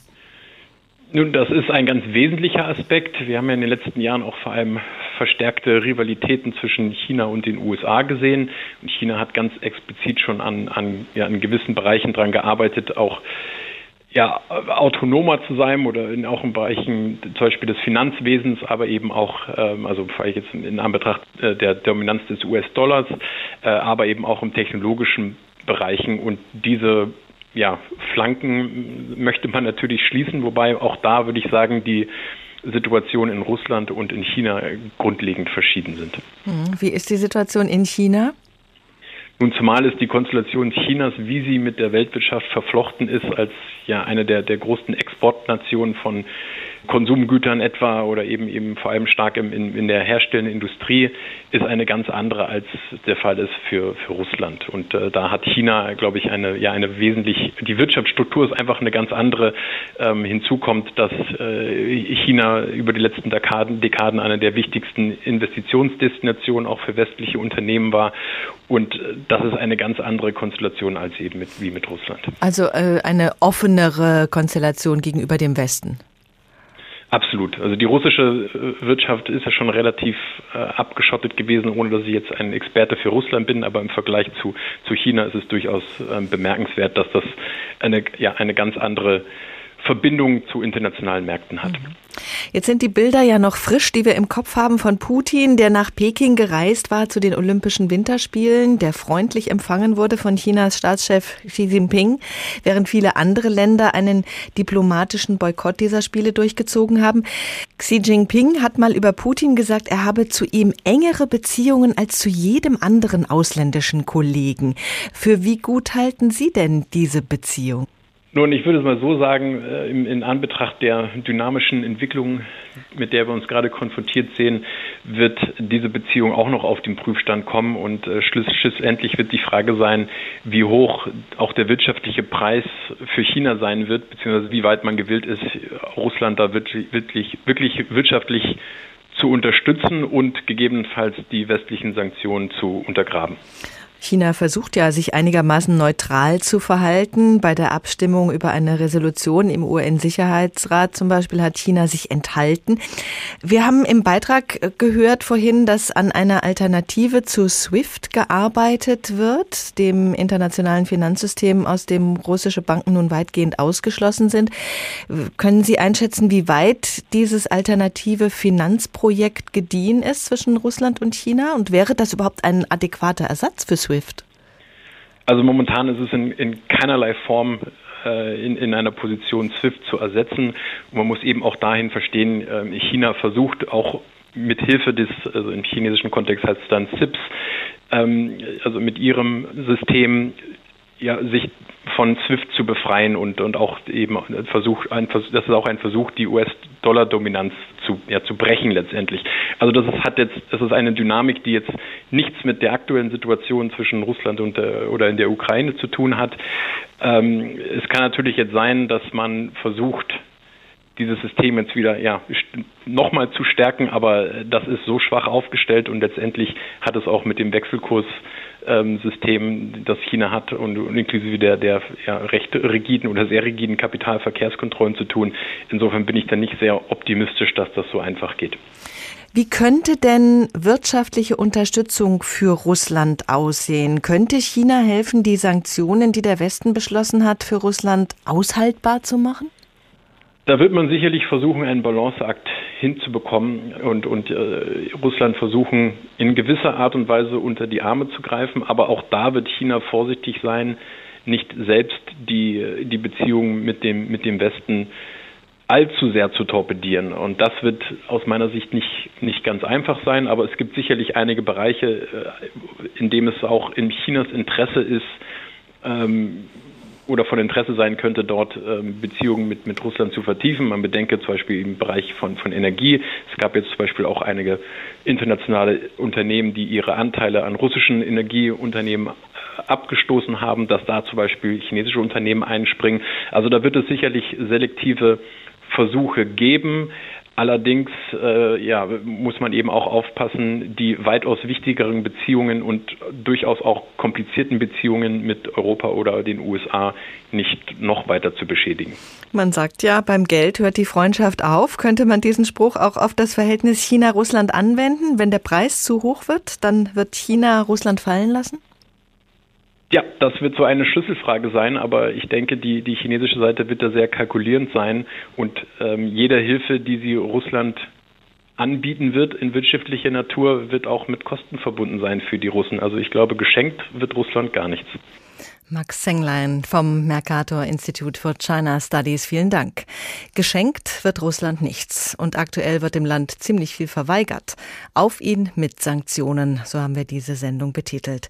Nun, das ist ein ganz wesentlicher Aspekt. Wir haben ja in den letzten Jahren auch vor allem verstärkte Rivalitäten zwischen China und den USA gesehen. Und China hat ganz explizit schon an, an, ja, in gewissen Bereichen daran gearbeitet, auch ja, autonomer zu sein oder in, auch in Bereichen zum Beispiel des Finanzwesens, aber eben auch, ähm, also vielleicht jetzt in Anbetracht äh, der Dominanz des US-Dollars, äh, aber eben auch im technologischen Bereichen. Und diese ja, Flanken möchte man natürlich schließen, wobei auch da würde ich sagen, die Situation in Russland und in China grundlegend verschieden sind. Hm, wie ist die Situation in China? Nun, zumal ist die Konstellation Chinas, wie sie mit der Weltwirtschaft verflochten ist, als ja eine der, der großen Exportnationen von Konsumgütern etwa oder eben eben vor allem stark im, in, in der herstellenden Industrie ist eine ganz andere, als der Fall ist für, für Russland. Und äh, da hat China, glaube ich, eine, ja, eine wesentlich, die Wirtschaftsstruktur ist einfach eine ganz andere. Ähm, hinzu kommt, dass äh, China über die letzten Dekaden, Dekaden eine der wichtigsten Investitionsdestinationen auch für westliche Unternehmen war. Und äh, das ist eine ganz andere Konstellation als eben mit, wie mit Russland. Also äh, eine offenere Konstellation gegenüber dem Westen. Absolut. Also die russische äh, Wirtschaft ist ja schon relativ äh, abgeschottet gewesen, ohne dass ich jetzt ein Experte für Russland bin, aber im Vergleich zu, zu China ist es durchaus äh, bemerkenswert, dass das eine, ja, eine ganz andere Verbindung zu internationalen Märkten hat. Mhm. Jetzt sind die Bilder ja noch frisch, die wir im Kopf haben von Putin, der nach Peking gereist war zu den Olympischen Winterspielen, der freundlich empfangen wurde von Chinas Staatschef Xi Jinping, während viele andere Länder einen diplomatischen Boykott dieser Spiele durchgezogen haben. Xi Jinping hat mal über Putin gesagt, er habe zu ihm engere Beziehungen als zu jedem anderen ausländischen Kollegen. Für wie gut halten Sie denn diese Beziehung? Nun, ich würde es mal so sagen, äh, in, Anbetracht der dynamischen Entwicklung, mit der wir uns gerade konfrontiert sehen, wird diese Beziehung auch noch auf den Prüfstand kommen und äh, schlussendlich wird die Frage sein, wie hoch auch der wirtschaftliche Preis für China sein wird, beziehungsweise wie weit man gewillt ist, Russland da wirklich, wirklich, wirklich wirtschaftlich zu unterstützen und gegebenenfalls die westlichen Sanktionen zu untergraben. China versucht ja, sich einigermaßen neutral zu verhalten. Bei der Abstimmung über eine Resolution im UN-Sicherheitsrat zum Beispiel hat China sich enthalten. Wir haben im Beitrag gehört vorhin, dass an einer Alternative zu SWIFT gearbeitet wird, dem internationalen Finanzsystem, aus dem russische Banken nun weitgehend ausgeschlossen sind. Können Sie einschätzen, wie weit dieses alternative Finanzprojekt gediehen ist zwischen Russland und China? Und wäre das überhaupt ein adäquater Ersatz für SWIFT? SWIFT? Also momentan ist es in, in keinerlei Form äh, in, in einer Position SWIFT zu ersetzen. Man muss eben auch dahin verstehen, äh, China versucht auch mit Hilfe des, also im chinesischen Kontext heißt es dann CIPS, ähm, also mit ihrem System ja, sich von SWIFT zu befreien und, und auch eben Versuch, ein, das ist auch ein Versuch, die US-Dollar-Dominanz zu, ja, zu brechen letztendlich. Also das ist, hat jetzt, das ist eine Dynamik, die jetzt nichts mit der aktuellen Situation zwischen Russland und der, oder in der Ukraine zu tun hat. Ähm, es kann natürlich jetzt sein, dass man versucht, dieses System jetzt wieder ja, nochmal zu stärken, aber das ist so schwach aufgestellt und letztendlich hat es auch mit dem Wechselkurs ähm, System, das China hat und, und inklusive der, der ja, recht rigiden oder sehr rigiden Kapitalverkehrskontrollen zu tun. Insofern bin ich da nicht sehr optimistisch, dass das so einfach geht. Wie könnte denn wirtschaftliche Unterstützung für Russland aussehen? Könnte China helfen, die Sanktionen, die der Westen beschlossen hat, für Russland aushaltbar zu machen? Da wird man sicherlich versuchen, einen Balanceakt hinzubekommen und, und äh, Russland versuchen, in gewisser Art und Weise unter die Arme zu greifen. Aber auch da wird China vorsichtig sein, nicht selbst die, die Beziehungen mit dem, mit dem Westen allzu sehr zu torpedieren. Und das wird aus meiner Sicht nicht, nicht ganz einfach sein, aber es gibt sicherlich einige Bereiche, äh, in denen es auch in Chinas Interesse ist, ähm, oder von Interesse sein könnte, dort ähm, Beziehungen mit, mit Russland zu vertiefen. Man bedenke zum Beispiel im Bereich von, von Energie. Es gab jetzt zum Beispiel auch einige internationale Unternehmen, die ihre Anteile an russischen Energieunternehmen äh, abgestoßen haben, dass da zum Beispiel chinesische Unternehmen einspringen. Also da wird es sicherlich selektive Versuche geben. Allerdings äh, ja, muss man eben auch aufpassen, die weitaus wichtigeren Beziehungen und durchaus auch komplizierten Beziehungen mit Europa oder den USA nicht noch weiter zu beschädigen. Man sagt ja, beim Geld hört die Freundschaft auf. Könnte man diesen Spruch auch auf das Verhältnis China-Russland anwenden? Wenn der Preis zu hoch wird, dann wird China Russland fallen lassen? Ja, das wird so eine Schlüsselfrage sein, aber ich denke, die, die chinesische Seite wird da sehr kalkulierend sein und ähm, jede Hilfe, die sie Russland anbieten wird in wirtschaftlicher Natur, wird auch mit Kosten verbunden sein für die Russen. Also ich glaube, geschenkt wird Russland gar nichts. Max Senglein vom Mercator Institute for China Studies, vielen Dank. Geschenkt wird Russland nichts und aktuell wird dem Land ziemlich viel verweigert. Auf ihn mit Sanktionen, so haben wir diese Sendung betitelt.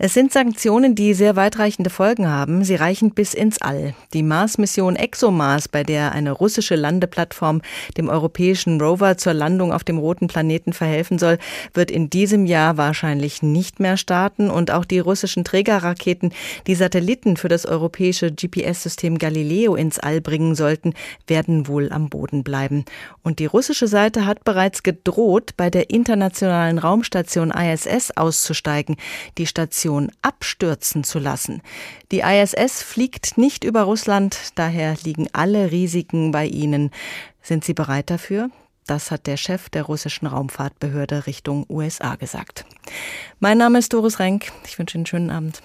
Es sind Sanktionen, die sehr weitreichende Folgen haben. Sie reichen bis ins All. Die Mars-Mission ExoMars, bei der eine russische Landeplattform dem europäischen Rover zur Landung auf dem roten Planeten verhelfen soll, wird in diesem Jahr wahrscheinlich nicht mehr starten und auch die russischen Trägerraketen, die Satelliten für das europäische GPS-System Galileo ins All bringen sollten, werden wohl am Boden bleiben. Und die russische Seite hat bereits gedroht, bei der internationalen Raumstation ISS auszusteigen, die Station abstürzen zu lassen. Die ISS fliegt nicht über Russland, daher liegen alle Risiken bei ihnen. Sind Sie bereit dafür? Das hat der Chef der russischen Raumfahrtbehörde Richtung USA gesagt. Mein Name ist Doris Renk. Ich wünsche Ihnen einen schönen Abend.